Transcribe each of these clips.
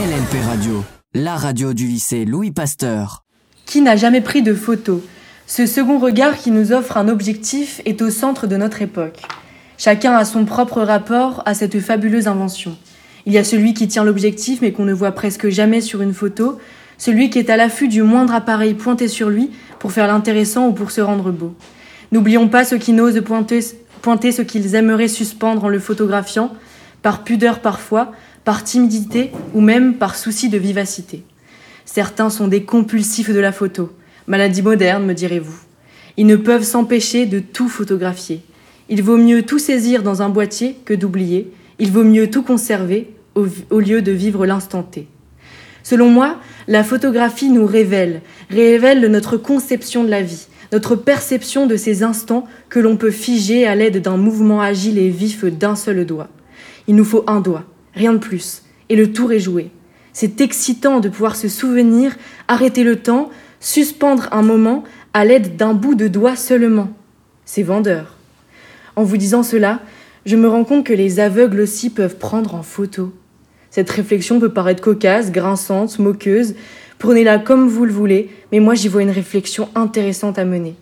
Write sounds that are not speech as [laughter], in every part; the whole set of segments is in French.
LNP Radio, la radio du lycée Louis Pasteur. Qui n'a jamais pris de photos? Ce second regard qui nous offre un objectif est au centre de notre époque. Chacun a son propre rapport à cette fabuleuse invention. Il y a celui qui tient l'objectif mais qu'on ne voit presque jamais sur une photo, celui qui est à l'affût du moindre appareil pointé sur lui pour faire l'intéressant ou pour se rendre beau. N'oublions pas ceux qui n'osent pointer ce qu'ils aimeraient suspendre en le photographiant, par pudeur parfois, par timidité ou même par souci de vivacité. Certains sont des compulsifs de la photo, maladie moderne, me direz-vous. Ils ne peuvent s'empêcher de tout photographier. Il vaut mieux tout saisir dans un boîtier que d'oublier. Il vaut mieux tout conserver au, lieu de vivre l'instant T. Selon moi, la photographie nous révèle, révèle notre conception de la vie, notre perception de ces instants que l'on peut figer à l'aide d'un mouvement agile et vif d'un seul doigt. Il nous faut un doigt, rien de plus, et le tour est joué. C'est excitant de pouvoir se souvenir, arrêter le temps, suspendre un moment à l'aide d'un bout de doigt seulement. C'est vendeur. En vous disant cela, je me rends compte que les aveugles aussi peuvent prendre en photo. Cette réflexion peut paraître cocasse, grinçante, moqueuse. Prenez-la comme vous le voulez, mais moi j'y vois une réflexion intéressante à mener.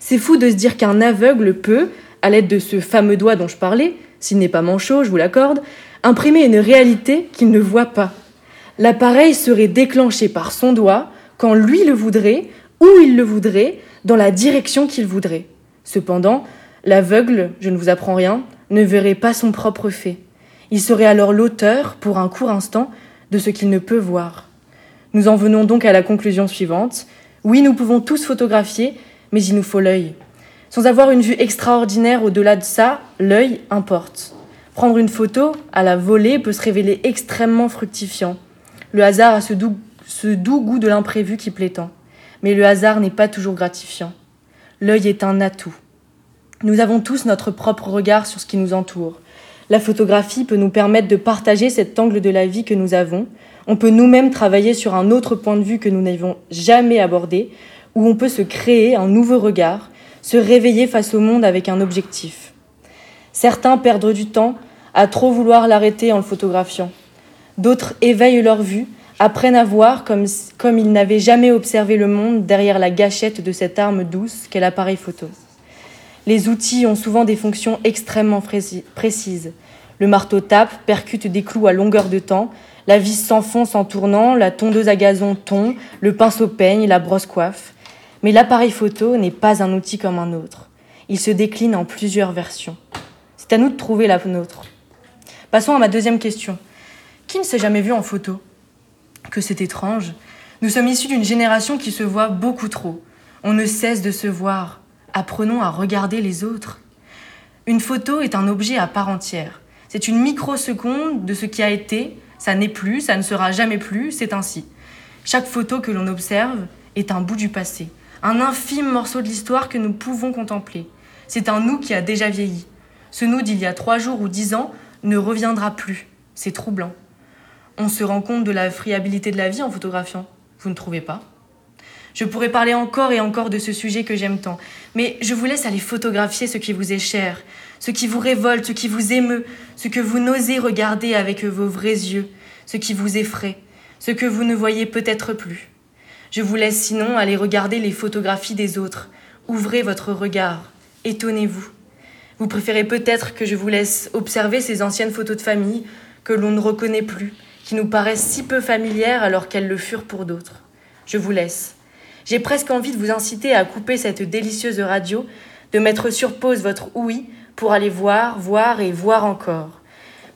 C'est fou de se dire qu'un aveugle peut, à l'aide de ce fameux doigt dont je parlais, s'il n'est pas manchot, je vous l'accorde, imprimer une réalité qu'il ne voit pas. L'appareil serait déclenché par son doigt quand lui le voudrait, où il le voudrait, dans la direction qu'il voudrait. Cependant, l'aveugle, je ne vous apprends rien, ne verrait pas son propre fait. Il serait alors l'auteur, pour un court instant, de ce qu'il ne peut voir. Nous en venons donc à la conclusion suivante. Oui, nous pouvons tous photographier, mais il nous faut l'œil. Sans avoir une vue extraordinaire au-delà de ça, l'œil importe. Prendre une photo à la volée peut se révéler extrêmement fructifiant. Le hasard a ce doux, goût de l'imprévu qui plaît tant. Mais le hasard n'est pas toujours gratifiant. L'œil est un atout. Nous avons tous notre propre regard sur ce qui nous entoure. La photographie peut nous permettre de partager cet angle de la vie que nous avons. On peut nous-mêmes travailler sur un autre point de vue que nous n'avions jamais abordé, où on peut se créer un nouveau regard, se réveiller face au monde avec un objectif. Certains perdent du temps à trop vouloir l'arrêter en le photographiant. D'autres éveillent leur vue, apprennent à voir comme, ils n'avaient jamais observé le monde derrière la gâchette de cette arme douce qu'est l'appareil photo. Les outils ont souvent des fonctions extrêmement précises. Le marteau tape, percute des clous à longueur de temps, la vis s'enfonce en tournant, la tondeuse à gazon tond, le pinceau peigne, la brosse coiffe. Mais l'appareil photo n'est pas un outil comme un autre. Il se décline en plusieurs versions. C'est à nous de trouver la nôtre. Passons à ma deuxième question. Qui ne s'est jamais vu en photo? Que c'est étrange. Nous sommes issus d'une génération qui se voit beaucoup trop. On ne cesse de se voir. Apprenons à regarder les autres. Une photo est un objet à part entière. C'est une microseconde de ce qui a été, ça n'est plus, ça ne sera jamais plus, c'est ainsi. Chaque photo que l'on observe est un bout du passé, un infime morceau de l'histoire que nous pouvons contempler. C'est un nous qui a déjà vieilli. Ce nous d'il y a trois jours ou dix ans ne reviendra plus. C'est troublant. On se rend compte de la friabilité de la vie en photographiant. Vous ne trouvez pas? Je pourrais parler encore et encore de ce sujet que j'aime tant, mais je vous laisse aller photographier ce qui vous est cher, ce qui vous révolte, ce qui vous émeut, ce que vous n'osez regarder avec vos vrais yeux, ce qui vous effraie, ce que vous ne voyez peut-être plus. Je vous laisse sinon aller regarder les photographies des autres. Ouvrez votre regard. Étonnez-vous. Vous préférez peut-être que je vous laisse observer ces anciennes photos de famille que l'on ne reconnaît plus, qui nous paraissent si peu familières alors qu'elles le furent pour d'autres. Je vous laisse. J'ai presque envie de vous inciter à couper cette délicieuse radio, de mettre sur pause votre ouïe pour aller voir, voir et voir encore.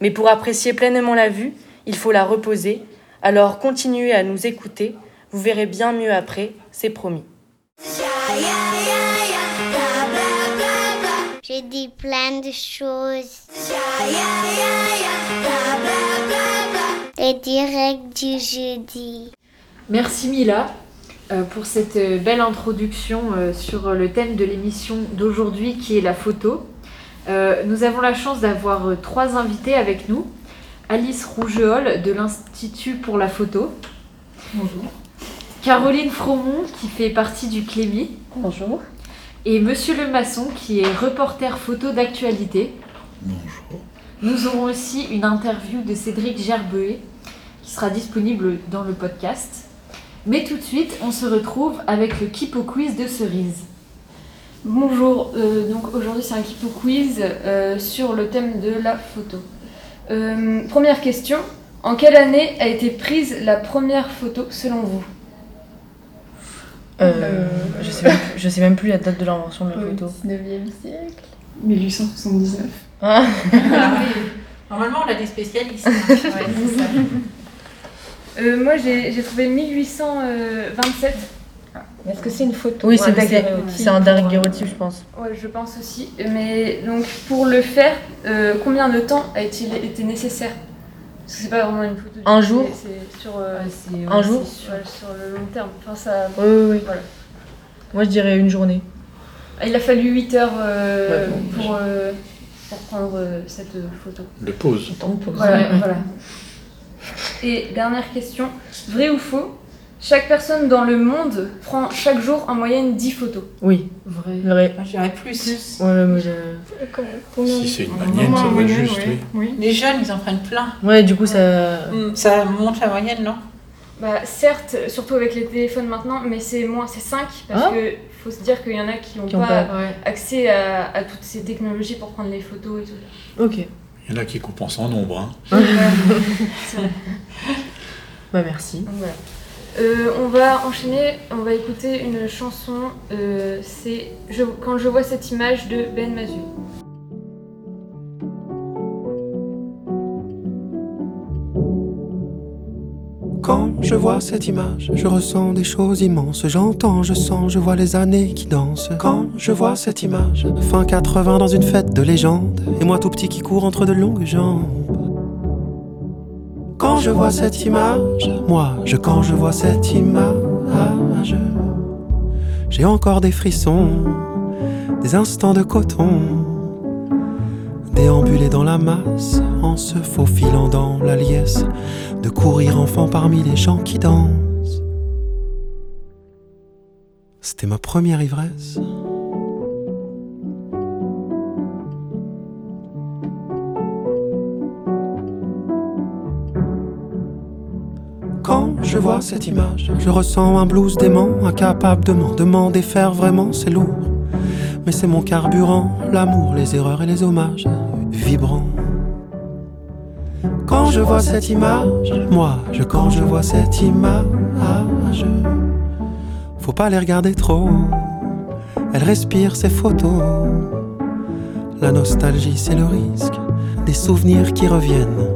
Mais pour apprécier pleinement la vue, il faut la reposer, alors continuez à nous écouter vous verrez bien mieux après, c'est promis. J'ai dit plein de choses. Les directs du jeudi. Merci Mila euh, pour cette euh, belle introduction euh, sur le thème de l'émission d'aujourd'hui qui est la photo. Nous avons la chance d'avoir trois invités avec nous. Alice Rougeol de l'Institut pour la photo. Bonjour. Caroline Fromont qui fait partie du Clémy. Bonjour. Et Monsieur Le Maçon qui est reporter photo d'actualité. Bonjour. Nous aurons aussi une interview de Cédric Gerbeé qui sera disponible dans le podcast. Mais tout de suite, on se retrouve avec le Kipo Quiz de Cerise. Bonjour, euh, donc aujourd'hui c'est un Kipo Quiz euh, sur le thème de la photo. Euh, première question, en quelle année a été prise la première photo selon vous? Euh, je, sais même, je sais même plus la date de l'invention de la photo. 19e siècle 1879. Ah, Normalement, on a des spécialistes. hein. [laughs] Ouais, ça. Euh, Moi j'ai j'ai trouvé 1827, Est-ce que c'est une photo oui, c'est c'est un daguerréotype, je pense. ouais, je pense aussi. Mais donc pour le faire, euh, combien de temps a-t-il été nécessaire? C'est pas vraiment une photo. Un jour C'est sur, euh, Ouais, Un ouais, jour ouais, sur le long terme. Enfin, ça... Oui, oui, oui. Voilà. Moi, je dirais une journée. Il a fallu 8 heures euh, Ouais, bon, pour, euh, pour prendre euh, cette photo. De pause. Temps de pause. Voilà, voilà. Et dernière question, vrai ou faux Chaque personne dans le monde prend chaque jour en moyenne 10 photos. Oui, Vrai. vrai. Moi, je dirais plus. Ouais, mais je- Si c'est une manière, ça en doit être moyenne, juste, oui. Les jeunes, ils en prennent plein. ouais, du coup, ça. Mm, Ça monte la moyenne, non? Bah certes, surtout avec les téléphones maintenant, mais c'est moins, c'est 5 parce Ah. que faut se dire qu'il y en a qui n'ont pas, pas- Ouais. accès à, à toutes ces technologies pour prendre les photos et tout. Ok. Il y en a qui compensent en nombre. Hein. [laughs] C'est vrai. Bah, merci. Donc, voilà. Euh, on va enchaîner, on va écouter une chanson, euh, c'est Quand je vois cette image de Ben Mazu. Quand je vois cette image, je ressens des choses immenses. J'entends, je sens, je vois les années qui dansent. Quand je vois cette image, fin 80 dans une fête de légende, et moi tout petit qui court entre de longues jambes. Quand je vois cette image, moi, je quand je vois cette image, j'ai encore des frissons, des instants de coton, déambuler dans la masse, en se faufilant dans la liesse de courir enfant parmi les gens qui dansent. C'était ma première ivresse. Je vois cette image, je ressens un blues dément, incapable de m'en demander faire vraiment, c'est lourd. Mais c'est mon carburant, l'amour, les erreurs et les hommages, vibrants. Quand je vois cette image, moi, je quand je vois cette image, faut pas les regarder trop. Elle respire ses photos. La nostalgie, c'est le risque des souvenirs qui reviennent.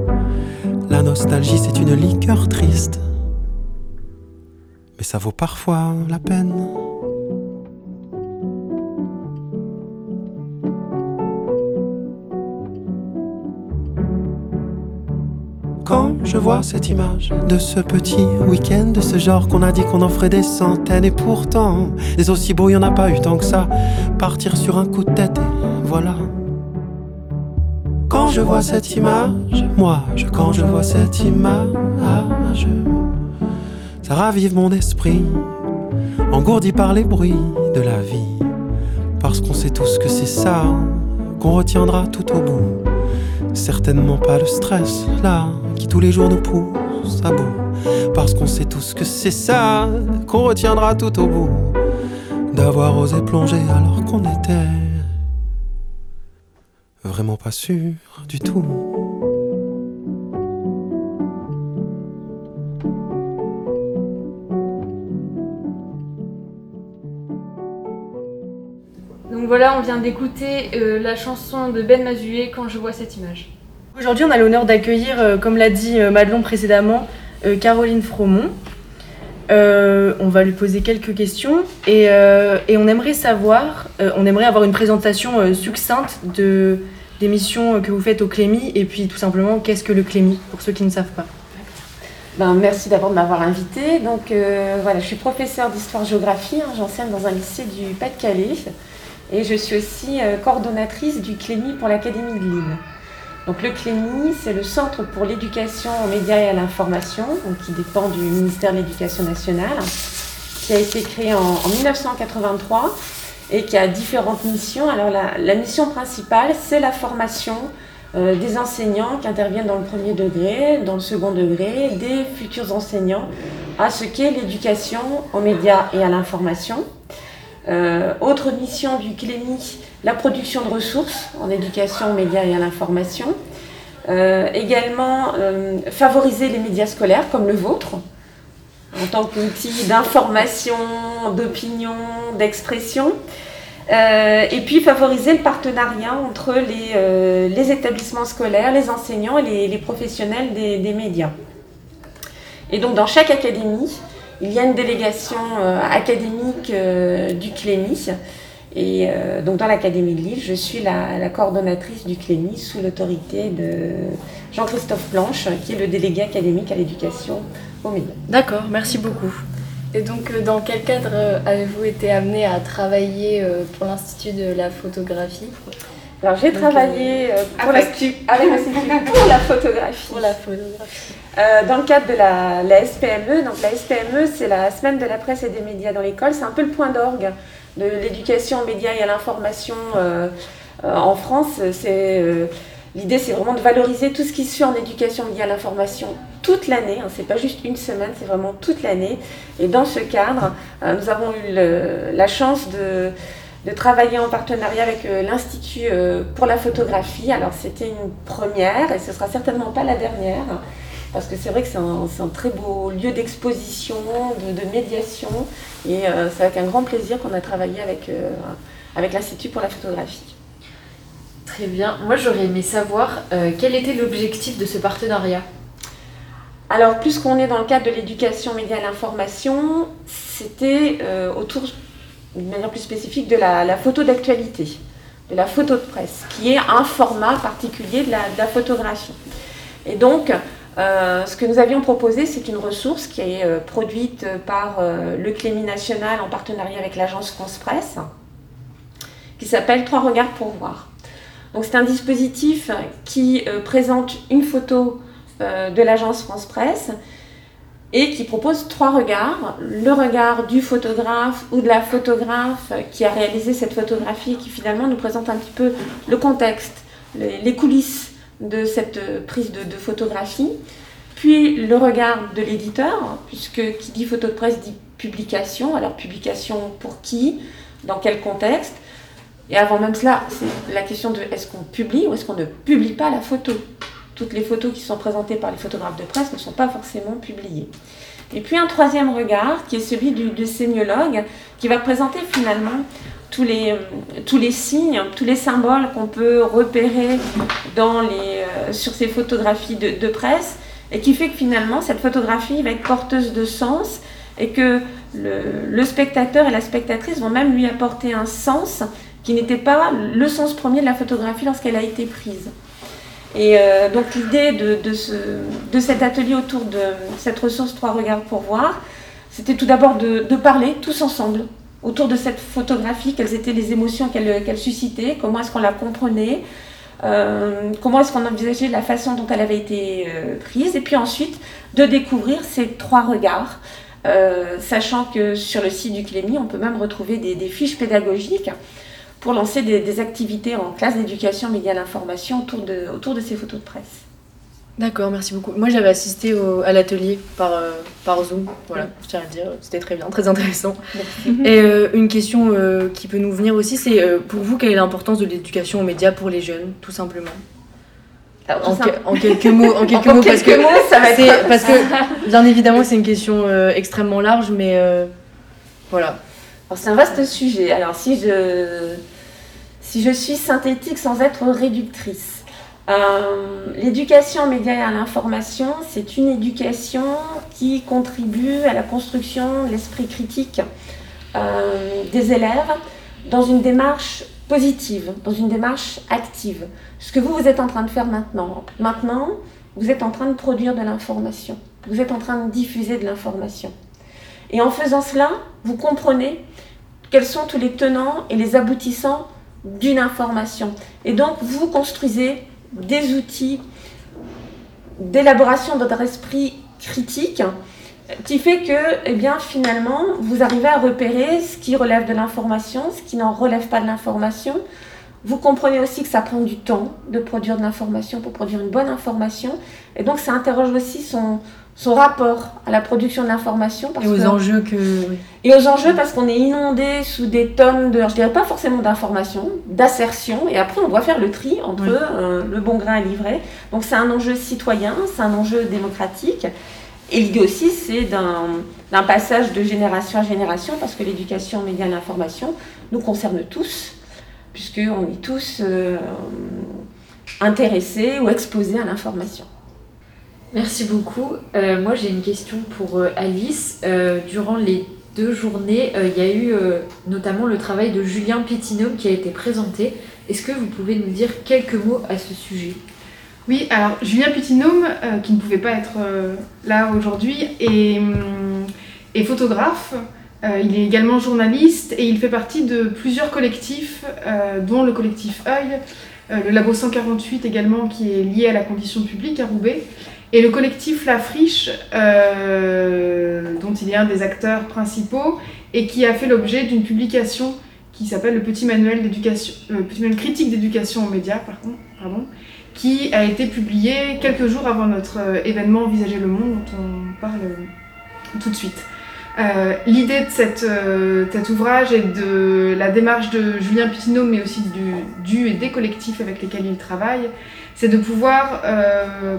La nostalgie, c'est une liqueur triste. Mais ça vaut parfois la peine. Quand je vois cette image de ce petit week-end, de ce genre qu'on a dit qu'on en ferait des centaines, et pourtant, des aussi beaux, y en a pas eu tant que ça. Partir sur un coup de tête, et voilà. Quand je vois cette image, moi, je, quand je vois cette image, ravive mon esprit, engourdi par les bruits de la vie. Parce qu'on sait tous que c'est ça qu'on retiendra tout au bout. Certainement pas le stress, là, qui tous les jours nous pousse à bout. Parce qu'on sait tous que c'est ça qu'on retiendra tout au bout. D'avoir osé plonger alors qu'on était vraiment pas sûr du tout. Voilà, on vient d'écouter euh, la chanson de Ben Mazué quand je vois cette image. Aujourd'hui, on a l'honneur d'accueillir, euh, comme l'a dit euh, Madelon précédemment, euh, Caroline Fromont. Euh, on va lui poser quelques questions et, euh, et on aimerait savoir, euh, on aimerait avoir une présentation euh, succincte de, des missions que vous faites au Clémy et puis tout simplement qu'est-ce que le Clémy pour ceux qui ne savent pas. Ben, merci d'abord de m'avoir invité. Donc euh, voilà, je suis professeure d'histoire-géographie, hein, j'enseigne dans un lycée du Pas-de-Calais et je suis aussi euh, coordonnatrice du Clémy pour l'Académie de Lille. Donc le Clémy, c'est le Centre pour l'éducation aux médias et à l'information, qui dépend du ministère de l'Éducation nationale, qui a été créé en, en 1983 et qui a différentes missions. Alors la, la mission principale, c'est la formation euh, des enseignants qui interviennent dans le premier degré, dans le second degré, des futurs enseignants à ce qu'est l'éducation aux médias et à l'information. Euh, autre mission du CLEMI, la production de ressources en éducation aux médias et à l'information. Euh, également, euh, favoriser les médias scolaires comme le vôtre, en tant qu'outil d'information, d'opinion, d'expression. Euh, et puis favoriser le partenariat entre les, euh, les établissements scolaires, les enseignants et les, les professionnels des, des médias. Et donc dans chaque académie, il y a une délégation euh, académique euh, du CLEMI. Et euh, donc dans l'Académie de Lille, je suis la, coordonnatrice du CLEMI sous l'autorité de Jean-Christophe Planche, qui est le délégué académique à l'éducation aux médias. D'accord, merci beaucoup. Et donc, dans quel cadre avez-vous été amené à travailler pour l'Institut de la photographie? Alors j'ai travaillé euh, pour avec- l'Institut avec l'Institut [laughs] pour la photographie. Pour la photographie. Euh, dans le cadre de la, la SPME, donc la SPME, c'est la semaine de la presse et des médias dans l'école. C'est un peu le point d'orgue de l'éducation aux médias et à l'information euh, euh, en France. C'est euh, l'idée, c'est vraiment de valoriser tout ce qui se fait en éducation aux médias et à l'information toute l'année. Hein, c'est pas juste une semaine, c'est vraiment toute l'année. Et dans ce cadre, euh, nous avons eu le- la chance de de travailler en partenariat avec euh, l'Institut euh, pour la photographie. Alors c'était une première et ce sera certainement pas la dernière. Parce que c'est vrai que c'est un, très beau lieu d'exposition, de, de médiation. Et euh, c'est avec un grand plaisir qu'on a travaillé avec, euh, avec l'Institut pour la photographie. Très bien. Moi, j'aurais aimé savoir euh, quel était l'objectif de ce partenariat? Alors, puisqu'on est dans le cadre de l'éducation média et l'information, c'était autour, de manière plus spécifique, de la, photo d'actualité, de la photo de presse, qui est un format particulier de la, photographie. Et donc, euh, ce que nous avions proposé, c'est une ressource qui est euh, produite par euh, le Clémy National en partenariat avec l'agence France Presse, qui s'appelle Trois regards pour voir. Donc, c'est un dispositif qui présente une photo de l'agence France Presse et qui propose trois regards. Le regard du photographe ou de la photographe qui a réalisé cette photographie et qui finalement nous présente un petit peu le contexte, les, coulisses de cette prise de, de photographie. Puis le regard de l'éditeur, puisque qui dit photo de presse dit publication. Alors publication pour qui? Dans quel contexte? Et avant même cela, c'est la question de est-ce qu'on publie ou est-ce qu'on ne publie pas la photo? Toutes les photos qui sont présentées par les photographes de presse ne sont pas forcément publiées. Et puis un troisième regard, qui est celui du, du sémiologue, qui va présenter finalement tous les, euh, tous les signes, tous les symboles qu'on peut repérer dans les, euh, sur ces photographies de, presse, et qui fait que finalement cette photographie va être porteuse de sens, et que le spectateur et la spectatrice vont même lui apporter un sens qui n'était pas le sens premier de la photographie lorsqu'elle a été prise. Et euh, donc l'idée de, de, ce, de cet atelier autour de cette ressource Trois regards pour voir, c'était tout d'abord de, parler tous ensemble autour de cette photographie, quelles étaient les émotions qu'elle qu'elle suscitait, comment est-ce qu'on la comprenait, euh, comment est-ce qu'on envisageait la façon dont elle avait été euh, prise, et puis ensuite de découvrir ces trois regards, sachant que sur le site du Clémy, on peut même retrouver des fiches pédagogiques pour lancer des, des activités en classe d'éducation média l'information autour de, autour de ces photos de presse. D'accord, merci beaucoup. Moi, j'avais assisté au- à l'atelier par, euh, par Zoom. Voilà, je tiens à le dire, c'était très bien, très intéressant. Et euh, une question euh, qui peut nous venir aussi, c'est pour vous, quelle est l'importance de l'éducation aux médias pour les jeunes, tout simplement? Alors, en, simple- quelques mots, en [laughs] quelques En mots, parce que ça va être- [laughs] parce que bien évidemment, c'est une question extrêmement large, mais voilà. Alors c'est un vaste sujet. Alors si je, si je suis synthétique sans être réductrice, euh, l'éducation aux médias et à l'information, c'est une éducation qui contribue à la construction de l'esprit critique euh, des élèves dans une démarche positive, dans une démarche active. Ce que vous, vous êtes en train de faire maintenant. Maintenant, vous êtes en train de produire de l'information. Vous êtes en train de diffuser de l'information. Et en faisant cela, vous comprenez quels sont tous les tenants et les aboutissants d'une information. Et donc, vous construisez des outils d'élaboration de votre esprit critique qui fait que, eh bien, finalement, vous arrivez à repérer ce qui relève de l'information, ce qui n'en relève pas de l'information, Vous comprenez aussi que ça prend du temps de produire de l'information pour produire une bonne information. Et donc, ça interroge aussi son, son rapport à la production de l'information. Et aux enjeux que. Et aux enjeux parce qu'on est inondé sous des tonnes de, je dirais pas forcément d'informations, d'assertions, et après on doit faire le tri entre euh, le bon grain à livrer. Donc c'est un enjeu citoyen, c'est un enjeu démocratique. Et l'idée aussi, c'est d'un passage de génération à génération, parce que l'éducation aux médias et l'information nous concerne tous, puisqu'on est tous euh, intéressés ou exposés à l'information. Merci beaucoup. Euh, moi, j'ai une question pour euh, Alice. durant les deux journées, il y a eu notamment le travail de Julien Pétinome qui a été présenté. Est-ce que vous pouvez nous dire quelques mots à ce sujet? Oui, alors Julien Putinome, euh, qui ne pouvait pas être euh, là aujourd'hui, est, hum, photographe. Euh, il est également journaliste et il fait partie de plusieurs collectifs, dont le collectif œil, le Labo 148 également, qui est lié à la condition publique à Roubaix, et le collectif La Friche, dont il est un des acteurs principaux et qui a fait l'objet d'une publication qui s'appelle le Petit Manuel d'éducation, Petit Manuel critique d'éducation aux médias, par contre, pardon, qui a été publié quelques jours avant notre euh, événement Visager le Monde, dont on parle euh, tout de suite. Euh, l'idée de cet ouvrage et de la démarche de Julien Pitineau, mais aussi du, et des collectifs avec lesquels il travaille, c'est de pouvoir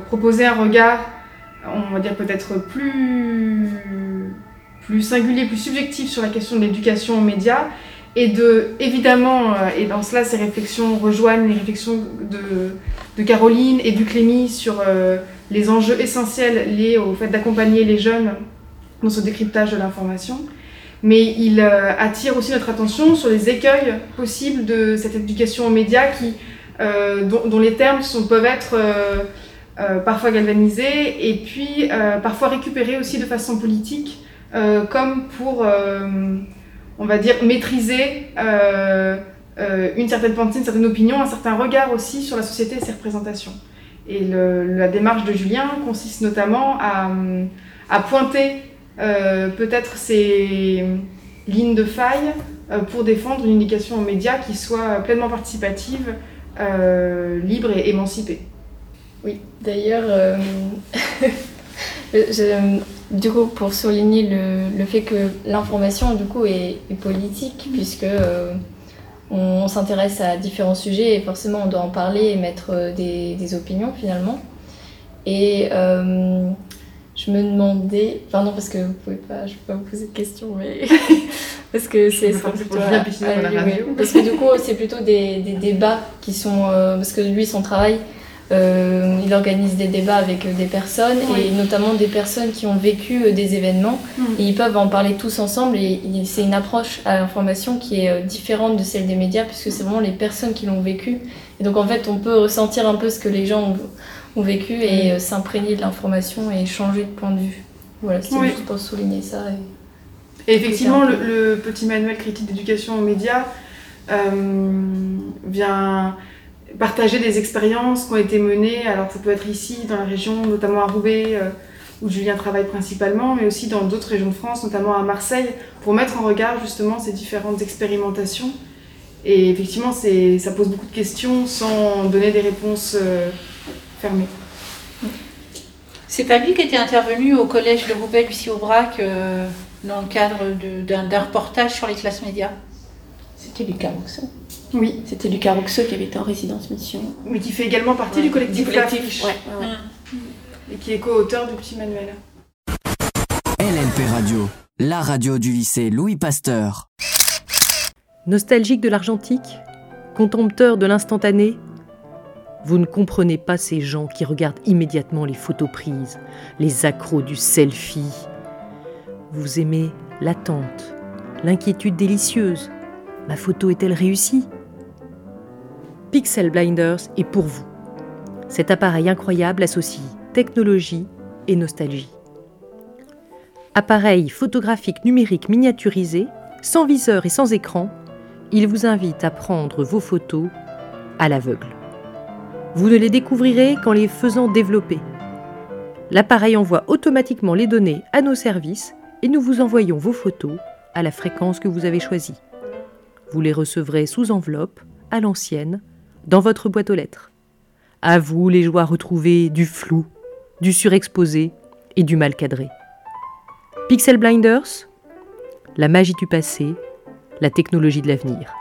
proposer un regard, on va dire peut-être plus, plus singulier, plus subjectif sur la question de l'éducation aux médias, et de, évidemment, et dans cela, ces réflexions rejoignent les réflexions de, de Caroline et du Clémy sur euh, les enjeux essentiels liés au fait d'accompagner les jeunes dans ce décryptage de l'information. Mais il euh, attire aussi notre attention sur les écueils possibles de cette éducation aux médias qui, euh, dont, les termes peuvent être parfois galvanisés et puis parfois récupérés aussi de façon politique, comme pour, on va dire, maîtriser euh, une certaine pensée, une certaine opinion, un certain regard aussi sur la société et ses représentations. Et la démarche de Julien consiste notamment à, pointer euh, peut-être ces lignes de faille euh, pour défendre une éducation aux médias qui soit pleinement participative, libre et émancipée. Oui, d'ailleurs, [laughs] du coup, pour souligner le, fait que l'information, du coup, est, est politique, puisque on, s'intéresse à différents sujets et forcément on doit en parler et mettre euh, des, opinions finalement. Et euh, je me demandais, enfin non parce que vous pouvez pas, je peux pas vous poser de questions, mais [laughs] parce que c'est [laughs] parce que du coup c'est plutôt des, débats qui sont, euh, parce que lui son travail euh, il organise des débats avec euh, des personnes et notamment des personnes qui ont vécu des événements hmm. et ils peuvent en parler tous ensemble et c'est une approche à l'information qui est différente de celle des médias puisque c'est vraiment les personnes qui l'ont vécu et donc en fait on peut ressentir un peu ce que les gens ont, vécu et hmm. s'imprégner de l'information et changer de point de vue. Voilà, c'est juste pour souligner ça. Et, effectivement, le, petit manuel critique d'éducation aux médias vient partager des expériences qui ont été menées. Alors ça peut être ici, dans la région, notamment à Roubaix, euh, où Julien travaille principalement, mais aussi dans d'autres régions de France, notamment à Marseille, pour mettre en regard justement ces différentes expérimentations. Et effectivement, ça pose beaucoup de questions sans donner des réponses euh, fermées. C'est lui qui était intervenu au collège de Roubaix, Lucie Aubrac, euh, dans le cadre d'un reportage sur les classes médias C'était Lucas Rousseau. Oui. C'était Lucas Roxeux qui avait été en résidence mission. Mais qui fait également partie du collectif, du collectif Et qui est co-auteur du petit manuel. LLP Radio, la radio du lycée Louis Pasteur. Nostalgique de l'argentique Contempteur de l'instantané Vous ne comprenez pas ces gens qui regardent immédiatement les photos prises, les accros du selfie. Vous aimez l'attente, l'inquiétude délicieuse. Ma photo est-elle réussie? Pixel Blinders est pour vous. Cet appareil incroyable associe technologie et nostalgie. Appareil photographique numérique miniaturisé, sans viseur et sans écran, il vous invite à prendre vos photos à l'aveugle. Vous ne les découvrirez qu'en les faisant développer. L'appareil envoie automatiquement les données à nos services et nous vous envoyons vos photos à la fréquence que vous avez choisie. Vous les recevrez sous enveloppe à l'ancienne dans votre boîte aux lettres. À vous les joies retrouvées du flou, du surexposé et du mal cadré. Pixel Blinders, la magie du passé, la technologie de l'avenir.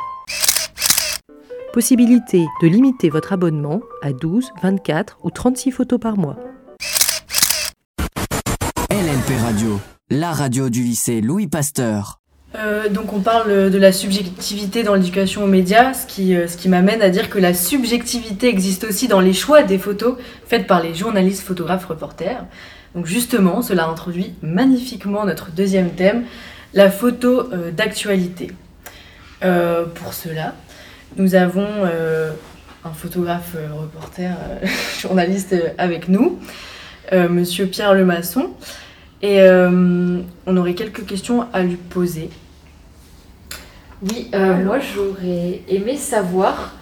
Possibilité de limiter votre abonnement à 12, 24 ou 36 photos par mois. LNP Radio, la radio du lycée Louis Pasteur. Euh, donc on parle de la subjectivité dans l'éducation aux médias, ce qui, euh, ce qui m'amène à dire que la subjectivité existe aussi dans les choix des photos faites par les journalistes, photographes, reporters. Donc justement, cela introduit magnifiquement notre deuxième thème, la photo euh, d'actualité. Euh, pour cela, nous avons euh, un photographe euh, reporter, euh, [laughs] journaliste euh, avec nous, euh, Monsieur Pierre Lemasson, et euh, on aurait quelques questions à lui poser. Oui, euh, moi j'aurais aimé savoir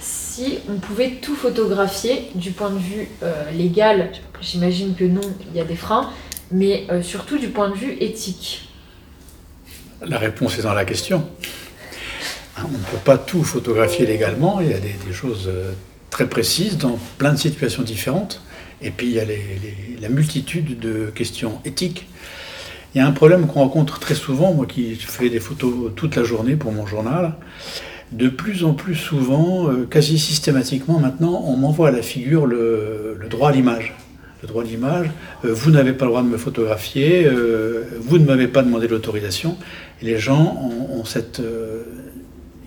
si on pouvait tout photographier du point de vue euh, légal. J'imagine que non, il y a des freins, mais euh, surtout du point de vue éthique. La réponse est dans la question. Hein, On ne peut pas tout photographier légalement, il y a des, des choses très précises dans plein de situations différentes. Et puis il y a la multitude de questions éthiques. Il y a un problème qu'on rencontre très souvent, moi qui fais des photos toute la journée pour mon journal. De plus en plus souvent, euh, quasi systématiquement maintenant, on m'envoie à la figure le, droit à l'image. Le droit à l'image, euh, vous n'avez pas le droit de me photographier, euh, vous ne m'avez pas demandé l'autorisation. Et les gens ont, cette.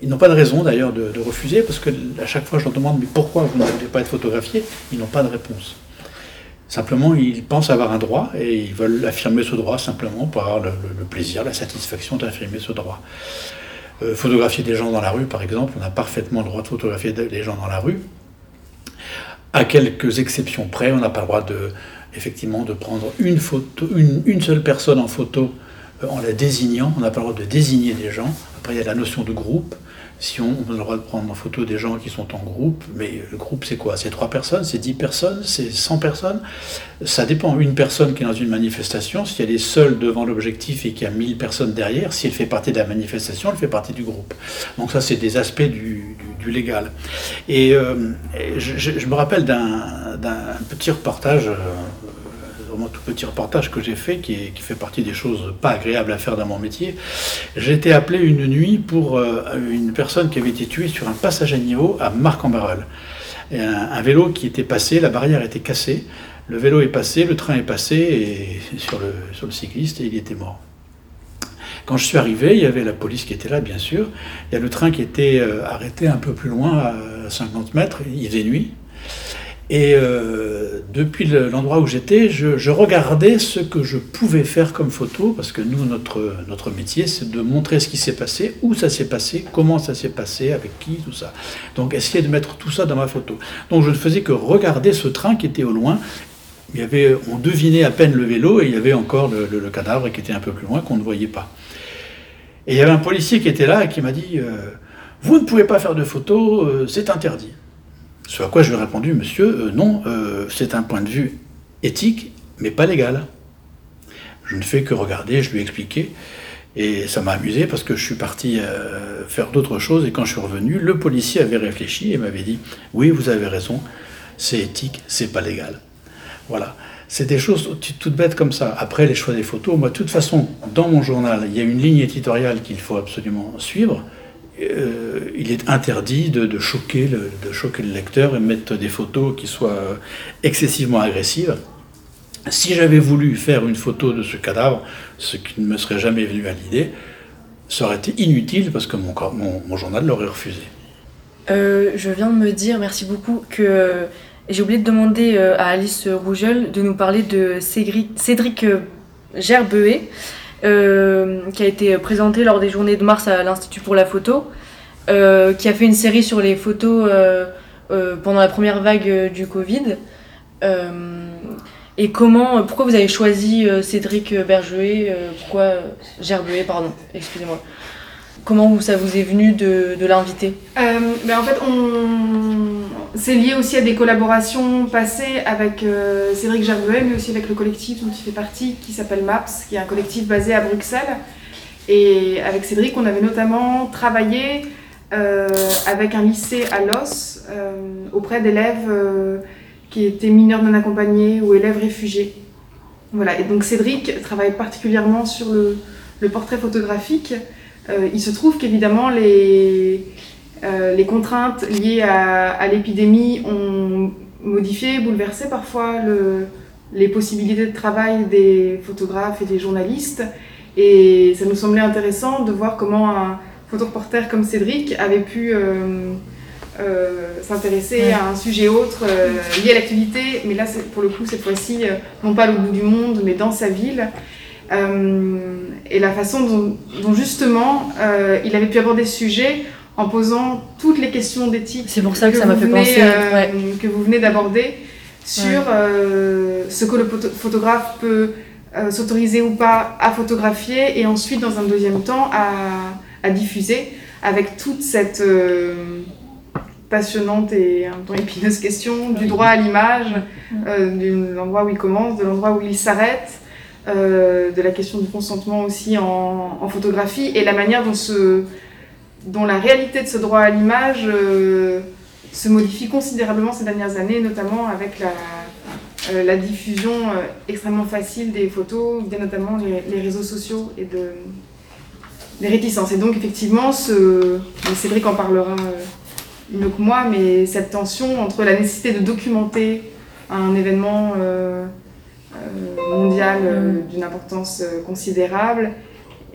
ils n'ont pas de raison d'ailleurs de, de refuser, parce que à chaque fois je leur demande mais pourquoi vous ne voulez pas être photographié? Ils n'ont pas de réponse. Simplement, ils pensent avoir un droit et ils veulent affirmer ce droit simplement pour avoir le, plaisir, la satisfaction d'affirmer ce droit. Euh, photographier des gens dans la rue, par exemple, on a parfaitement le droit de photographier des gens dans la rue. À quelques exceptions près, on n'a pas le droit de, effectivement, de prendre une, une seule personne en photo euh, en la désignant. On n'a pas le droit de désigner des gens. Après, il y a la notion de groupe. Si on, a le droit de prendre en photo des gens qui sont en groupe, mais le groupe c'est quoi? C'est trois personnes, c'est 10 personnes, c'est 100 personnes? Ça dépend. Une personne qui est dans une manifestation, si elle est seule devant l'objectif et qu'il y a 1000 personnes derrière, si elle fait partie de la manifestation, elle fait partie du groupe. Donc ça, c'est des aspects du, du- légal. Et, euh, je, me rappelle d'un d'un petit reportage, euh, vraiment tout petit reportage que j'ai fait, qui, fait partie des choses pas agréables à faire dans mon métier. J'ai été appelé une nuit pour euh, une personne qui avait été tuée sur un passage à niveau à Marc-en-Barœul. Un, un vélo qui était passé, la barrière était cassée, le vélo est passé, le train est passé et [laughs] sur le, sur le cycliste et il était mort. Quand je suis arrivé, il y avait la police qui était là, bien sûr. Il y a le train qui était euh, arrêté un peu plus loin, à 50 mètres. Il faisait nuit. Et euh, depuis le- l'endroit où j'étais, je, regardais ce que je pouvais faire comme photo, parce que nous, notre, métier, c'est de montrer ce qui s'est passé, où ça s'est passé, comment ça s'est passé, avec qui, tout ça. Donc essayer de mettre tout ça dans ma photo. Donc je ne faisais que regarder ce train qui était au loin. Il y avait, on devinait à peine le vélo et il y avait encore le cadavre qui était un peu plus loin qu'on ne voyait pas. Et il y avait un policier qui était là et qui m'a dit euh, Vous ne pouvez pas faire de photos, euh, c'est interdit. Ce à quoi je lui ai répondu Monsieur, euh, non, euh, c'est un point de vue éthique, mais pas légal. Je ne fais que regarder, je lui ai expliqué. Et ça m'a amusé parce que je suis parti euh, faire d'autres choses et quand je suis revenu, le policier avait réfléchi et m'avait dit Oui, vous avez raison, c'est éthique, c'est pas légal. Voilà. C'est des choses toutes bêtes comme ça. Après, les choix des photos, moi, de toute façon, dans mon journal, il y a une ligne éditoriale qu'il faut absolument suivre. Euh, il est interdit de, choquer le, lecteur et mettre des photos qui soient euh, excessivement agressives. Si j'avais voulu faire une photo de ce cadavre, ce qui ne me serait jamais venu à l'idée, ça aurait été inutile parce que mon, journal l'aurait refusé. Euh, je viens de me dire, merci beaucoup, que j'ai oublié de demander à Alice Rougeul de nous parler de Cédric, Cédric qui a été présenté lors des journées de mars à l'Institut pour la photo, euh, qui a fait une série sur les photos euh, euh, pendant la première vague euh, du Covid. Euh, et comment, pourquoi vous avez choisi euh, Cédric Bergehet, euh, pourquoi euh, Gerbehet, pardon, excusez-moi. Comment ça vous est venu de, l'inviter Euh, ben en fait, c'est lié aussi à des collaborations passées avec euh, Cédric Gerbehet, mais aussi avec le collectif dont il fait partie, qui s'appelle MAPS, qui est un collectif basé à Bruxelles. Et avec Cédric, on avait notamment travaillé euh, avec un lycée à Los auprès d'élèves qui étaient mineurs non accompagnés ou élèves réfugiés. Voilà, et donc Cédric travaille particulièrement sur le portrait photographique. Euh, il se trouve qu'évidemment les, euh, les contraintes liées à, à l'épidémie ont modifié, bouleversé parfois le, les possibilités de travail des photographes et des journalistes. Et ça nous semblait intéressant de voir comment un photoreporter comme Cédric avait pu euh, euh, s'intéresser Ouais. à un sujet autre lié à l'actualité, mais là pour le coup cette fois-ci non pas au bout du monde mais dans sa ville. Euh, et la façon dont, dont justement euh, il avait pu aborder ce sujet en posant toutes les questions d'éthique C'est pour ça que ça m'a fait venez, penser, euh, ouais. que vous venez d'aborder sur Ouais. euh, ce que le photo- photographe peut euh, s'autoriser ou pas à photographier et ensuite dans un deuxième temps à, à diffuser avec toute cette euh, passionnante et un temps épineuse question du droit à l'image, de l'endroit où il commence, de l'endroit où il s'arrête, euh, de la question du consentement aussi en, photographie et la manière dont, ce, dont la réalité de ce droit à l'image euh, se modifie considérablement ces dernières années, notamment avec la, euh, diffusion extrêmement facile des photos, via notamment les, réseaux sociaux et de, des réticences. Et donc effectivement, ce, Cédric en parlera mieux que moi, mais cette tension entre la nécessité de documenter un événement euh, euh, mondial euh, d'une importance euh, considérable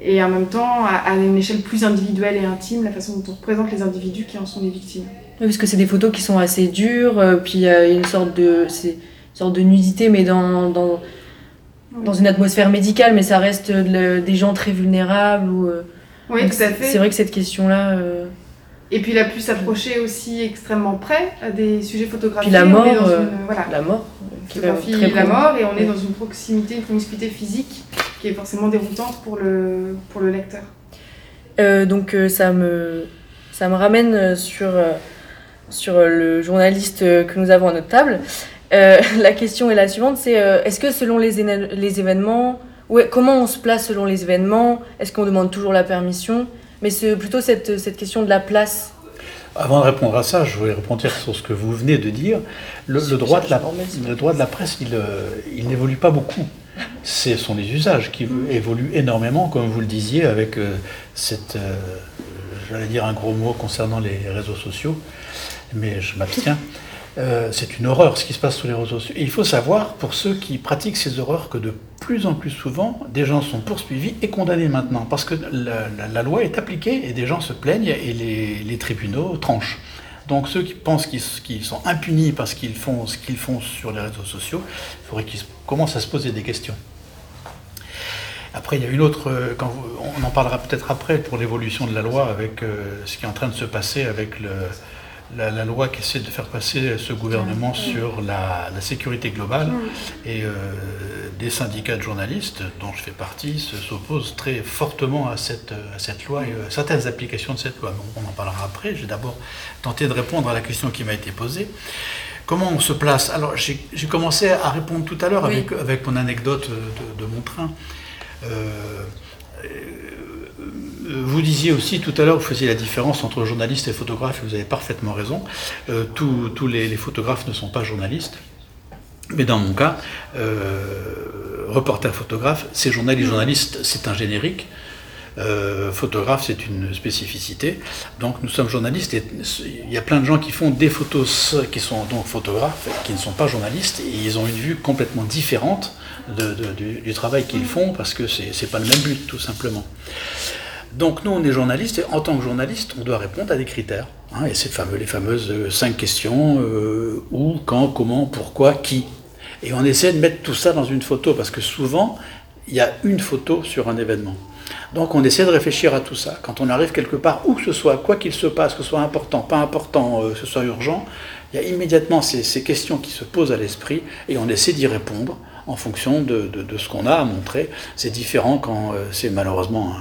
et en même temps à, une échelle plus individuelle et intime la façon dont on représente les individus qui en sont les victimes. Oui, parce que c'est des photos qui sont assez dures, puis il y a une sorte de, une sorte de nudité, mais dans, dans, dans une atmosphère médicale, mais ça reste de des gens très vulnérables. Ou, Oui, tout à fait. C'est vrai que cette question-là. euh, Et puis il a pu s'approcher aussi extrêmement près à des sujets photographiés. Puis la mort, euh, voilà. la mort, qui très la mort et on est dans une proximité, une promiscuité physique qui est forcément déroutante pour le, pour le lecteur. Euh, donc euh, ça me ça me ramène euh, sur euh, sur le journaliste que nous avons à notre table. [laughs] La question est la suivante, c'est est-ce que selon les événements, ouais, comment on se place selon les événements? Est-ce qu'on demande toujours la permission? Mais c'est plutôt cette, cette question de la place. Avant de répondre à ça, je voulais répondre sur ce que vous venez de dire. Le, le droit, de la, le droit de la presse, il, euh, il n'évolue pas beaucoup. Ce sont les usages qui évoluent énormément, comme vous le disiez, avec euh, cette, euh, j'allais dire un gros mot concernant les réseaux sociaux, mais je m'abstiens. Euh, c'est une horreur ce qui se passe sur les réseaux sociaux. Il faut savoir, pour ceux qui pratiquent ces horreurs, que de plus en plus souvent, des gens sont poursuivis et condamnés maintenant, parce que la, loi est appliquée et des gens se plaignent et les, tribunaux tranchent. Donc ceux qui pensent qu'ils sont impunis parce qu'ils font ce qu'ils font sur les réseaux sociaux, il faudrait qu'ils commencent à se poser des questions. Après, il y a une autre, euh, on en parlera peut-être après pour l'évolution de la loi avec euh, ce qui est en train de se passer avec le, la, la loi qui essaie de faire passer ce gouvernement sur la, la sécurité globale et euh, des syndicats de journalistes, dont je fais partie, se- s'opposent très fortement à cette, à cette loi et à certaines applications de cette loi. On en parlera après. J'ai d'abord tenté de répondre à la question qui m'a été posée. Comment on se place? Alors, j'ai commencé à répondre tout à l'heure Oui. avec, avec mon anecdote de, de mon train. Euh, euh, vous disiez aussi tout à l'heure, vous faisiez la différence entre journaliste et photographe, et vous avez parfaitement raison. Euh, tous les, photographes ne sont pas journalistes. Mais dans mon cas, euh, reporter photographe, c'est journaliste, journaliste, c'est un générique. Euh, photographe, c'est une spécificité. Donc nous sommes journalistes et il y a plein de gens qui font des photos qui sont donc photographes, qui ne sont pas journalistes et ils ont une vue complètement différente du, du travail qu'ils font parce que c'est pas le même but tout simplement. Donc nous on est journalistes et en tant que journaliste on doit répondre à des critères. hein, et c'est fameux, les fameuses euh, cinq questions euh, où, quand, comment, pourquoi, qui. Et on essaie de mettre tout ça dans une photo parce que souvent il y a une photo sur un événement. Donc on essaie de réfléchir à tout ça. Quand on arrive quelque part, où que ce soit, quoi qu'il se passe, que ce soit important, pas important, euh, que ce soit urgent, il y a immédiatement ces, ces questions qui se posent à l'esprit et on essaie d'y répondre en fonction de, ce qu'on a à montrer. C'est différent quand c'est malheureusement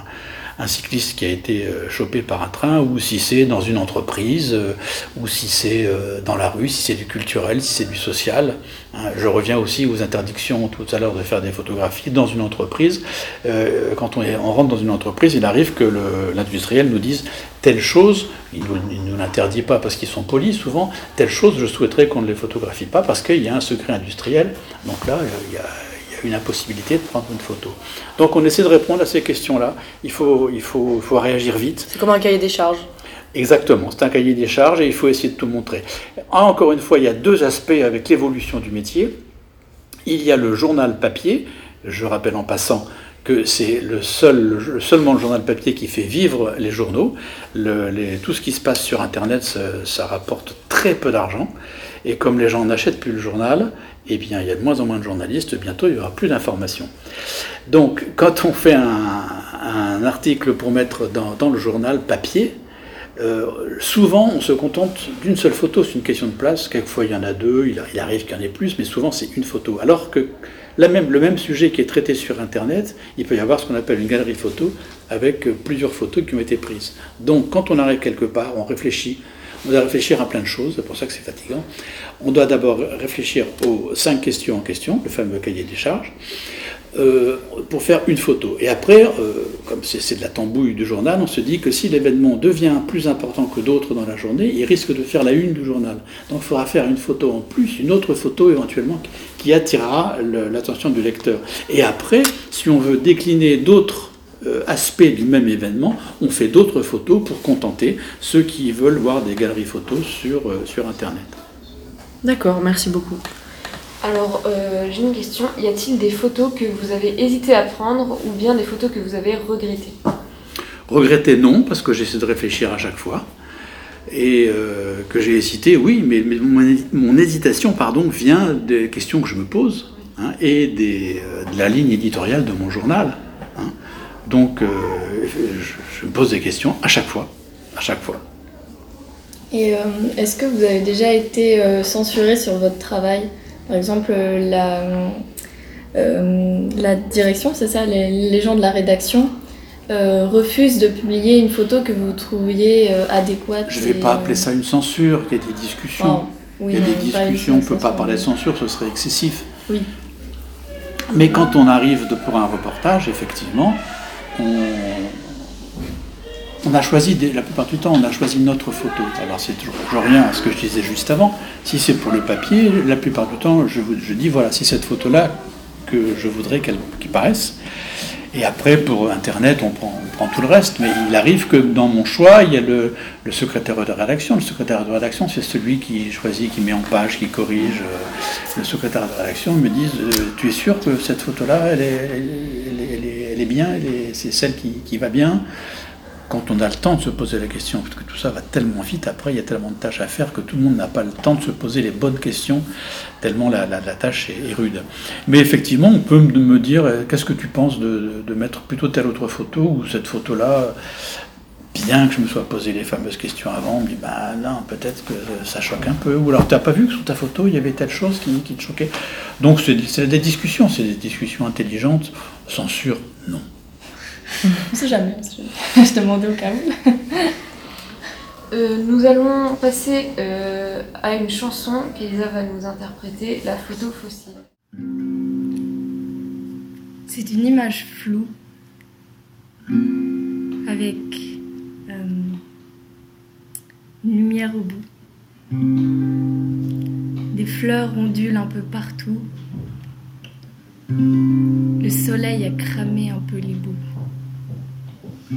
un cycliste qui a été euh, chopé par un train, ou si c'est dans une entreprise, euh, ou si c'est dans la rue, si c'est du culturel, si c'est du social. Hein. Je reviens aussi aux interdictions tout à l'heure de faire des photographies dans une entreprise. Quand on, on rentre dans une entreprise, il arrive que l'industriel nous dise telle chose, il ne nous l'interdit pas parce qu'ils sont polis souvent, telle chose, je souhaiterais qu'on ne les photographie pas parce qu'il y a un secret industriel. Donc là, il y a une impossibilité de prendre une photo. Donc on essaie de répondre à ces questions-là. Il faut, il faut, faut réagir vite. C'est comme un cahier des charges. Exactement, c'est un cahier des charges et il faut essayer de tout montrer. Encore une fois, il y a deux aspects avec l'évolution du métier. Il y a le journal papier, je rappelle en passant que c'est le seul, seulement le journal papier qui fait vivre les journaux. tout ce qui se passe sur Internet, ça, ça rapporte très peu d'argent. Et comme les gens n'achètent plus le journal, eh bien, il y a de moins en moins de journalistes, bientôt il n'y aura plus d'informations. Donc, quand on fait un, article pour mettre dans, le journal papier, euh, souvent on se contente d'une seule photo, c'est une question de place, quelquefois il y en a deux, il, arrive qu'il y en ait plus, mais souvent c'est une photo. Alors que même, le même sujet qui est traité sur Internet, il peut y avoir ce qu'on appelle une galerie photo avec plusieurs photos qui ont été prises. Donc quand on arrive quelque part, on réfléchit on doit réfléchir à plein de choses, c'est pour ça que c'est fatigant. On doit d'abord réfléchir aux cinq questions en question, le fameux cahier des charges, euh, pour faire une photo. Et après, euh, comme c'est de la tambouille du journal, on se dit que si l'événement devient plus important que d'autres dans la journée, il risque de faire la une du journal. Donc il faudra faire une photo en plus, une autre photo éventuellement, qui attirera l'attention du lecteur. Et après, si on veut décliner d'autres euh, aspect du même événement, on fait d'autres photos pour contenter ceux qui veulent voir des galeries photos sur, euh, sur Internet. D'accord, merci beaucoup. Alors, euh, j'ai une question. Y a-t-il des photos que vous avez hésité à prendre ou bien des photos que vous avez regrettées? Regretter, non, parce que j'essaie de réfléchir à chaque fois. Et que j'ai hésité, oui, mais, mon, hésitation pardon, vient des questions que je me pose hein, et des, de la ligne éditoriale de mon journal. Donc, euh, je, me pose des questions à chaque fois, à chaque fois. Et euh, est-ce que vous avez déjà été euh, censuré sur votre travail? Par exemple, la, la direction, c'est ça, les, gens de la rédaction refusent de publier une photo que vous trouviez adéquate. Je ne vais pas appeler ça une censure, il y a des discussions. il y a des discussions, on ne peut pas parler de censure, ce serait excessif. Oui. Mais quand on arrive pour un reportage, effectivement, on, a choisi, la plupart du temps, on a choisi notre photo. Alors c'est toujours, je reviens à ce que je disais juste avant. Si c'est pour le papier, la plupart du temps, je, je dis voilà, c'est cette photo-là que je voudrais qu'elle paraisse. Et après, pour Internet, on prend, tout le reste. Mais il arrive que dans mon choix, il y a le, secrétaire de rédaction. Le secrétaire de rédaction, c'est celui qui choisit, qui met en page, qui corrige. Le secrétaire de rédaction me dit euh, Tu es sûr que cette photo-là, elle est, bien, c'est celle qui va bien? Quand on a le temps de se poser la question, parce que tout ça va tellement vite, après il y a tellement de tâches à faire que tout le monde n'a pas le temps de se poser les bonnes questions, tellement la, tâche est, rude. Mais effectivement, on peut me dire, euh, qu'est-ce que tu penses de, mettre plutôt telle autre photo ou cette photo-là Bien que je me sois posé les fameuses questions avant, dit, bah non, peut-être que ça choque un peu. Ou alors, tu n'as pas vu que sur ta photo, il y avait telle chose qui, qui te choquait? Donc, c'est des discussions, c'est des discussions intelligentes. Censure, non. On sait jamais, [laughs] Je demandais au cas où. Euh, nous allons passer euh, à une chanson qu'Elisa va nous interpréter, La photo fossile. C'est une image floue avec euh, une lumière au bout. Des fleurs ondulent un peu partout. Le soleil a cramé un peu les bouts. J'ai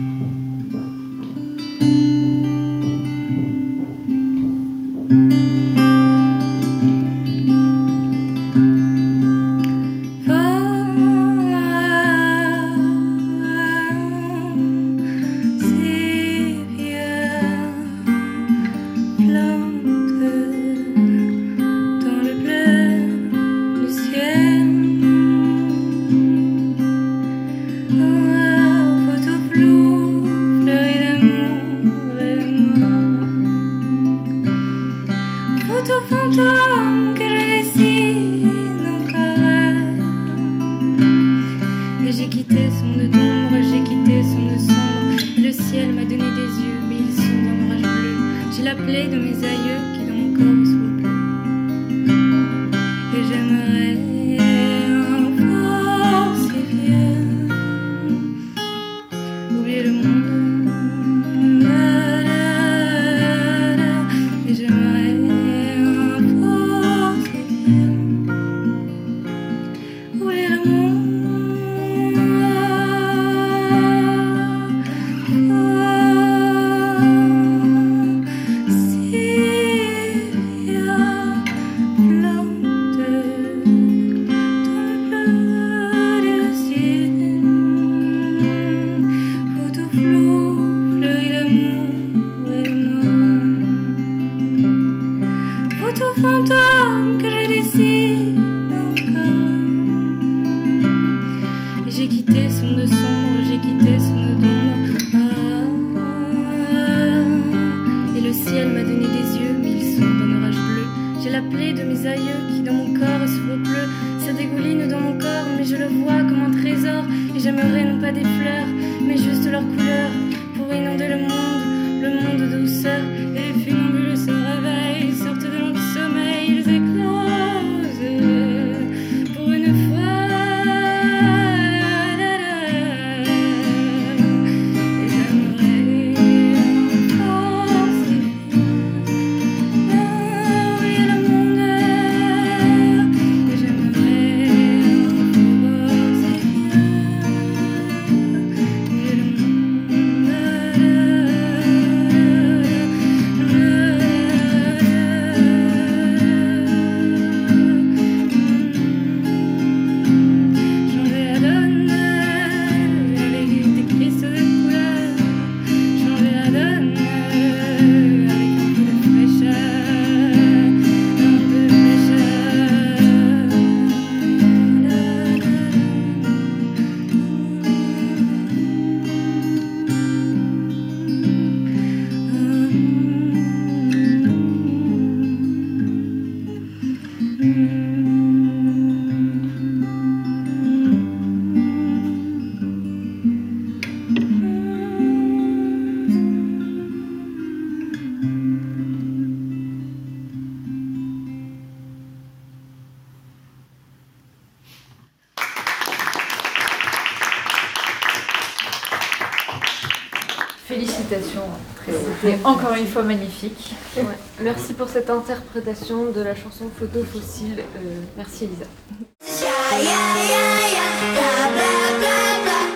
une fois magnifique. Ouais. Merci pour cette interprétation de la chanson Photo fossile. Euh, merci Elisa.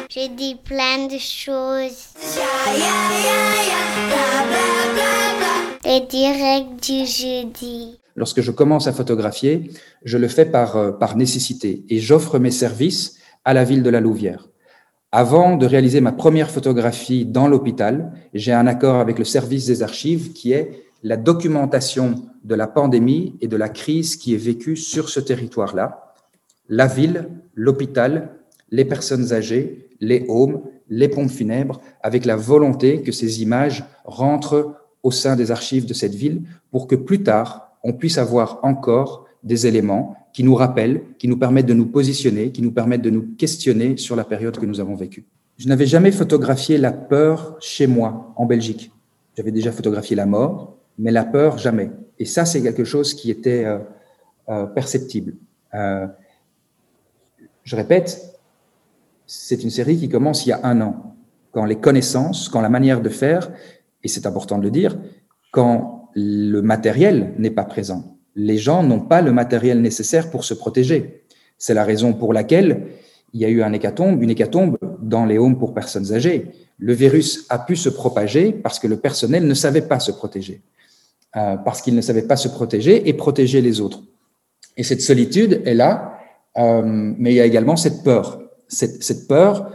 J'ai dit plein de choses. Les directs du jeudi. Lorsque je commence à photographier, je le fais par, euh, par nécessité et j'offre mes services à la ville de la Louvière. Avant de réaliser ma première photographie dans l'hôpital, j'ai un accord avec le service des archives qui est la documentation de la pandémie et de la crise qui est vécue sur ce territoire-là. La ville, l'hôpital, les personnes âgées, les homes, les pompes funèbres, avec la volonté que ces images rentrent au sein des archives de cette ville pour que plus tard, on puisse avoir encore des éléments qui nous rappellent, qui nous permettent de nous positionner, qui nous permettent de nous questionner sur la période que nous avons vécue. Je n'avais jamais photographié la peur chez moi, en Belgique. J'avais déjà photographié la mort, mais la peur, jamais. Et ça, c'est quelque chose qui était euh, euh, perceptible. Euh, je répète, c'est une série qui commence il y a un an, quand les connaissances, quand la manière de faire, et c'est important de le dire, quand le matériel n'est pas présent. Les gens n'ont pas le matériel nécessaire pour se protéger. C'est la raison pour laquelle il y a eu un hécatombe, une hécatombe dans les homes pour personnes âgées. Le virus a pu se propager parce que le personnel ne savait pas se protéger, euh, parce qu'il ne savait pas se protéger et protéger les autres. Et cette solitude est là, euh, mais il y a également cette peur, cette, cette peur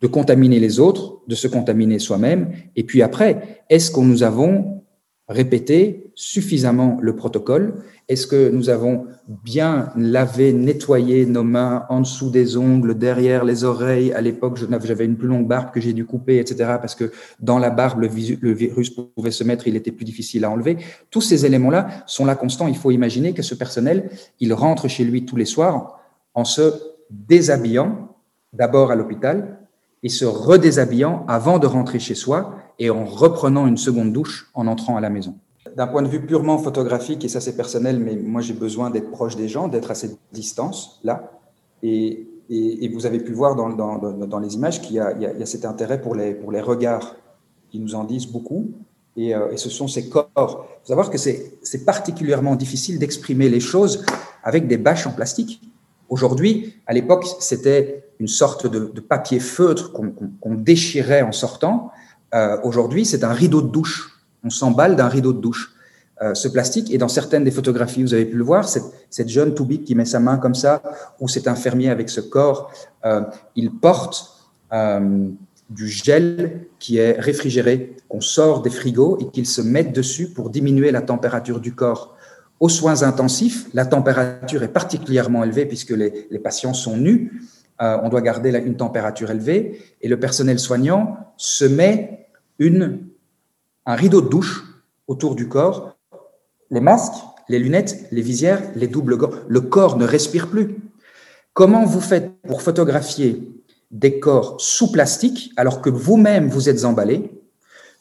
de contaminer les autres, de se contaminer soi-même. Et puis après, est-ce qu'on nous avons répété suffisamment le protocole Est-ce que nous avons bien lavé, nettoyé nos mains en dessous des ongles, derrière les oreilles? À l'époque, j'avais une plus longue barbe que j'ai dû couper, etc. Parce que dans la barbe, le, le virus pouvait se mettre, il était plus difficile à enlever. Tous ces éléments-là sont là constants. Il faut imaginer que ce personnel, il rentre chez lui tous les soirs en se déshabillant, d'abord à l'hôpital, et se redéshabillant avant de rentrer chez soi et en reprenant une seconde douche en entrant à la maison. D'un point de vue purement photographique, et ça c'est personnel, mais moi j'ai besoin d'être proche des gens, d'être à cette distance là. Et, vous avez pu voir dans, les images qu'il y, a cet intérêt pour les, regards qui nous en disent beaucoup. Et, euh, ce sont ces corps. Il faut savoir que c'est particulièrement difficile d'exprimer les choses avec des bâches en plastique. Aujourd'hui, à l'époque, c'était une sorte de papier feutre qu'on déchirait en sortant. Euh, Aujourd'hui, c'est un rideau de douche. On s'emballe d'un rideau de douche. Euh, ce plastique, et dans certaines des photographies, vous avez pu le voir, cette, cette jeune Toubik qui met sa main comme ça, ou cet infirmier avec ce corps, euh, il porte du gel qui est réfrigéré, qu'on sort des frigos et qu'il se met dessus pour diminuer la température du corps. Aux soins intensifs, la température est particulièrement élevée puisque les, patients sont nus. On doit garder une température élevée et le personnel soignant se met un rideau de douche autour du corps. Les masques, les lunettes, les visières, les doubles gants, le corps ne respire plus. Comment vous faites pour photographier des corps sous plastique alors que vous-même vous êtes emballé,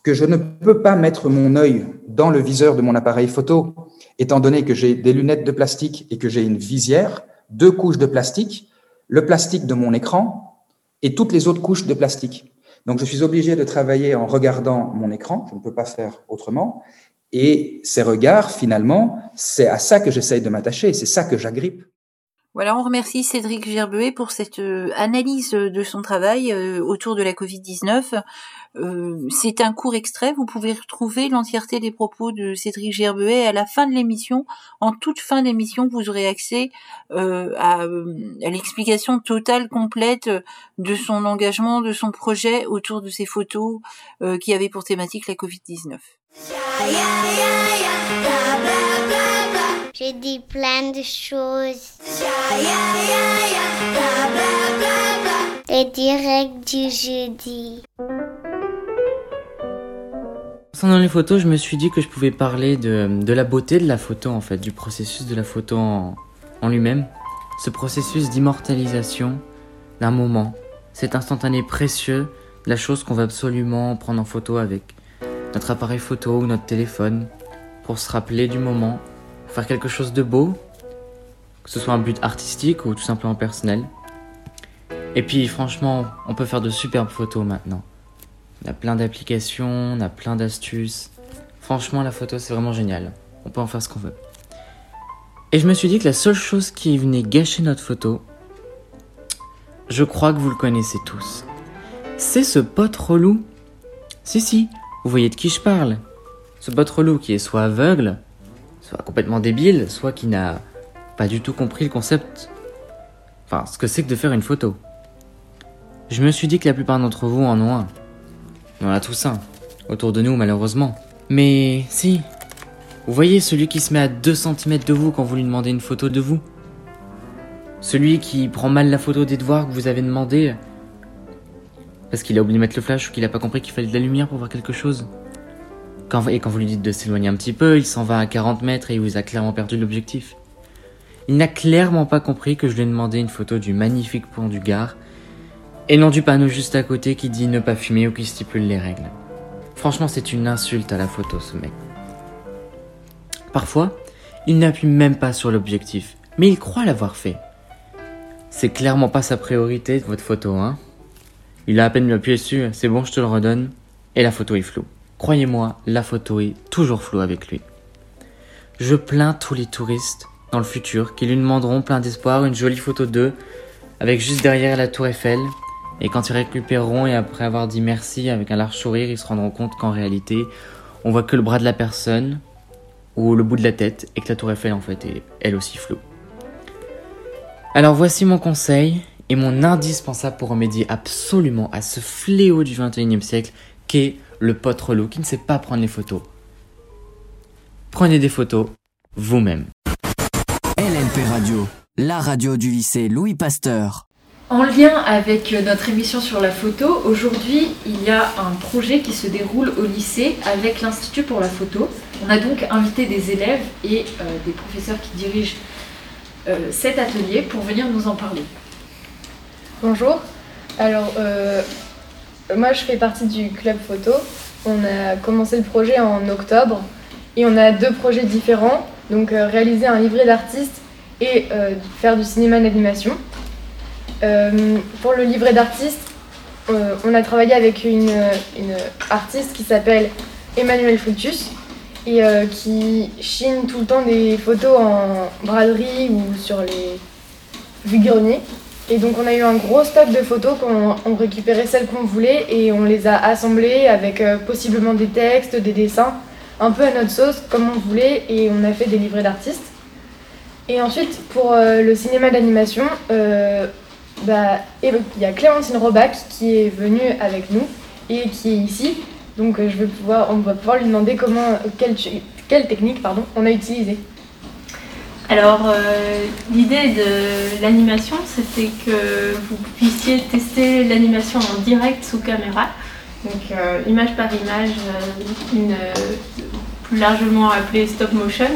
que je ne peux pas mettre mon œil dans le viseur de mon appareil photo étant donné que j'ai des lunettes de plastique et que j'ai une visière, deux couches de plastique, le plastique de mon écran et toutes les autres couches de plastique? Donc, je suis obligé de travailler en regardant mon écran, je ne peux pas faire autrement. Et ces regards, finalement, c'est à ça que j'essaye de m'attacher, c'est ça que j'agrippe. Voilà, on remercie Cédric Gerbuet pour cette euh, analyse de son travail euh, autour de la Covid-19. Euh, c'est un court extrait, vous pouvez retrouver l'entièreté des propos de Cédric Gerbuet à la fin de l'émission. En toute fin d'émission, vous aurez accès à, l'explication totale, complète de son engagement, de son projet autour de ces photos qui avaient pour thématique la Covid-19. J'ai dit plein de choses. Les directs du jeudi. Concernant les photos, je me suis dit que je pouvais parler de, la beauté de la photo, en fait, du processus de la photo en lui-même. Ce processus d'immortalisation d'un moment, cet instantané précieux, la chose qu'on va absolument prendre en photo avec notre appareil photo ou notre téléphone pour se rappeler du moment faire quelque chose de beau, que ce soit un but artistique ou tout simplement personnel. Et puis franchement, on peut faire de superbes photos maintenant. On a plein d'applications, on a plein d'astuces. Franchement, la photo, c'est vraiment génial. On peut en faire ce qu'on veut. Et je me suis dit que la seule chose qui venait gâcher notre photo, je crois que vous le connaissez tous. C'est ce pote relou. Si, si, vous voyez de qui je parle. Ce pote relou qui est soit aveugle, soit complètement débile, soit qui n'a pas du tout compris le concept, enfin ce que c'est que de faire une photo. Je me suis dit que la plupart d'entre vous en ont un. On a tous un, autour de nous malheureusement. Mais si, vous voyez celui qui se met à 2 cm de vous quand vous lui demandez une photo de vous? Celui qui prend mal la photo des devoirs que vous avez demandé parce qu'il a oublié de mettre le flash ou qu'il n'a pas compris qu'il fallait de la lumière pour voir quelque chose? Et quand vous lui dites de s'éloigner un petit peu, il s'en va à 40 mètres et il vous a clairement perdu l'objectif. Il n'a clairement pas compris que je lui ai demandé une photo du magnifique pont du Gard et non du panneau juste à côté qui dit ne pas fumer ou qui stipule les règles. Franchement, c'est une insulte à la photo, ce mec. Parfois, il n'appuie même pas sur l'objectif, mais il croit l'avoir fait. C'est clairement pas sa priorité, votre photo, hein. Il a à peine appuyé dessus, c'est bon, je te le redonne, et la photo est floue. Croyez-moi, la photo est toujours floue avec lui. Je plains tous les touristes dans le futur qui lui demanderont plein d'espoir une jolie photo d'eux avec juste derrière la tour Eiffel et quand ils récupéreront et après avoir dit merci avec un large sourire, ils se rendront compte qu'en réalité, on voit que le bras de la personne ou le bout de la tête et que la tour Eiffel en fait est elle aussi floue. Alors voici mon conseil et mon indispensable pour remédier absolument à ce fléau du 21e siècle qu'est le pote relou qui ne sait pas prendre les photos. Prenez des photos vous-même. LNP Radio, la radio du lycée Louis Pasteur. En lien avec notre émission sur la photo, aujourd'hui il y a un projet qui se déroule au lycée avec l'Institut pour la photo. On a donc invité des élèves et euh, des professeurs qui dirigent euh, cet atelier pour venir nous en parler. Bonjour. Alors, euh, moi, je fais partie du club photo. On a commencé le projet en octobre et on a deux projets différents. Donc, euh, réaliser un livret d'artistes et euh, faire du cinéma d'animation. Euh, pour le livret d'artistes, on a travaillé avec une, artiste qui s'appelle Emmanuel Fructus et qui chine tout le temps des photos en braderie ou sur les vide-greniers. Et donc on a eu un gros stock de photos qu'on on récupérait celles qu'on voulait et on les a assemblées avec euh, possiblement des textes, des dessins, un peu à notre sauce comme on voulait et on a fait des livrets d'artistes. Et ensuite pour euh, le cinéma d'animation, euh, bah, il y a Clémentine Robac qui est venue avec nous et qui est ici. Donc on va pouvoir lui demander comment, quelle, quelle technique pardon, on a utilisé. Alors, euh, l'idée de l'animation, c'était que vous puissiez tester l'animation en direct sous caméra, donc euh, image par image, euh, plus largement appelée stop motion.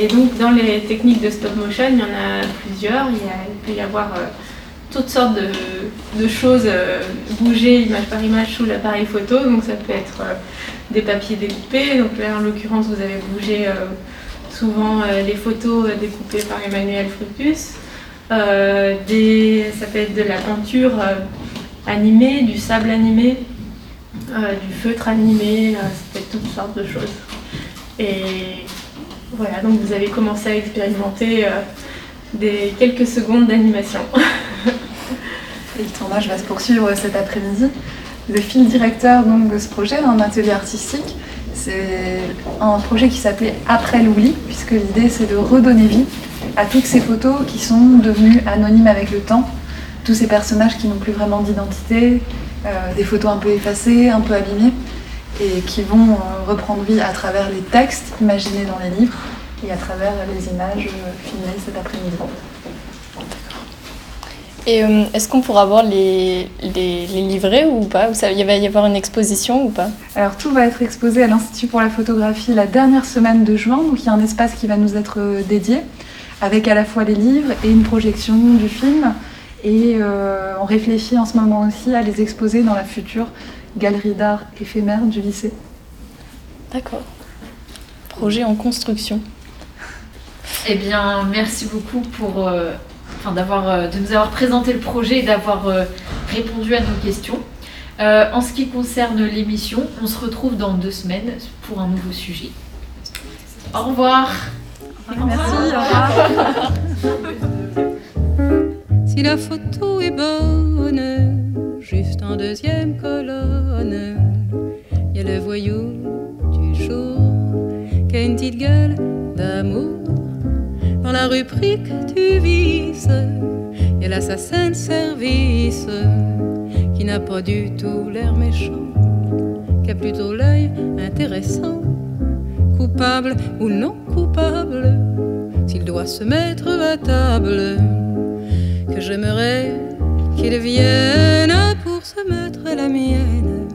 Et donc, dans les techniques de stop motion, il y en a plusieurs. Il, peut y avoir toutes sortes de, de choses bouger image par image sous l'appareil photo. Donc, ça peut être des papiers découpés. Donc, là, en l'occurrence, vous avez bougé souvent euh, les photos euh, découpées par Emmanuel Fructus. Euh, ça peut être de la peinture animée, du sable animé, du feutre animé, ça peut être toutes sortes de choses. Et voilà, donc vous avez commencé à expérimenter des quelques secondes d'animation. [laughs] Et le tournage va se poursuivre cet après-midi. Le fil directeur donc, de ce projet, un atelier artistique, c'est un projet qui s'appelait Après l'oubli, puisque l'idée c'est de redonner vie à toutes ces photos qui sont devenues anonymes avec le temps, tous ces personnages qui n'ont plus vraiment d'identité, euh, des photos un peu effacées, un peu abîmées, et qui vont euh, reprendre vie à travers les textes imaginés dans les livres et à travers les images euh, filmées cet après-midi. Et euh, est-ce qu'on pourra voir les, les, les livrets ou pas? Ou ça, Il va y avoir une exposition ou pas? Alors tout va être exposé à l'Institut pour la photographie la dernière semaine de juin, donc il y a un espace qui va nous être euh, dédié, avec à la fois les livres et une projection du film. Et euh, on réfléchit en ce moment aussi à les exposer dans la future galerie d'art éphémère du lycée. D'accord. Projet en construction. Eh bien, merci beaucoup pour, euh, enfin, d'avoir, euh, de nous avoir présenté le projet et d'avoir euh, répondu à nos questions. Euh, en ce qui concerne l'émission, on se retrouve dans deux semaines pour un nouveau sujet. Au revoir. Merci, au revoir. [laughs] Si la photo est bonne, juste en deuxième colonne, il y a le voyou du jour qui a une petite gueule d'amour. Dans la rubrique du vice, il y a l'assassin de service qui n'a pas du tout l'air méchant, qui a plutôt l'œil intéressant, coupable ou non coupable, s'il doit se mettre à table que j'aimerais qu'il vienne pour se mettre à la mienne.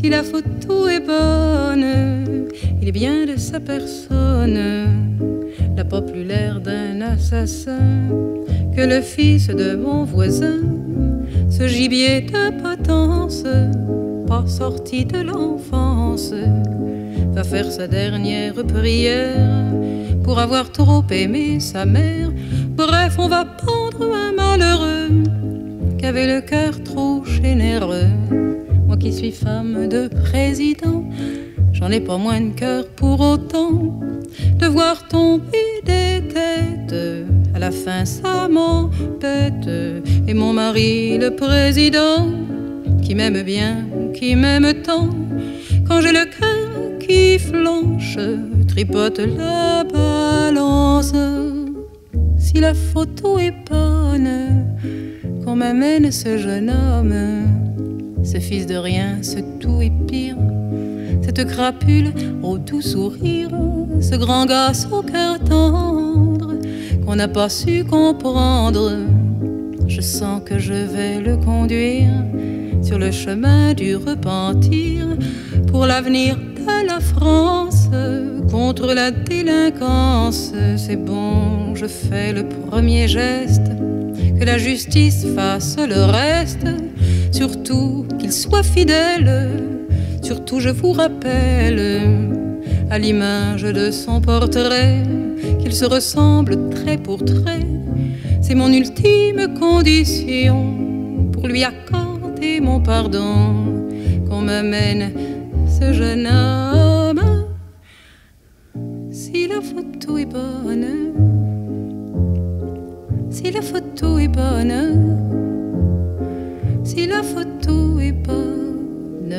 Si la photo est bonne, il est bien de sa personne, plus l'air d'un assassin que le fils de mon voisin, ce gibier de potence, pas sorti de l'enfance, va faire sa dernière prière pour avoir trop aimé sa mère. Bref, on va pendre un malheureux qui avait le cœur trop généreux. Qui suis femme de président, j'en ai pas moins de cœur pour autant de voir tomber des têtes. À la fin, ça m'embête. Et mon mari, le président, qui m'aime bien, qui m'aime tant, quand j'ai le cœur qui flanche, tripote la balance. Si la photo est bonne, qu'on m'amène ce jeune homme, ce fils de rien, ce tout est pire, cette crapule au doux sourire, ce grand gosse au cœur tendre, qu'on n'a pas su comprendre. Je sens que je vais le conduire sur le chemin du repentir pour l'avenir de la France contre la délinquance. C'est bon, je fais le premier geste que la justice fasse le reste, surtout qu'il soit fidèle, surtout je vous rappelle, à l'image de son portrait, qu'il se ressemble trait pour trait, c'est mon ultime condition pour lui accorder mon pardon, qu'on m'amène ce jeune homme. Si la photo est bonne, si la photo est bonne, si la photo est bonne.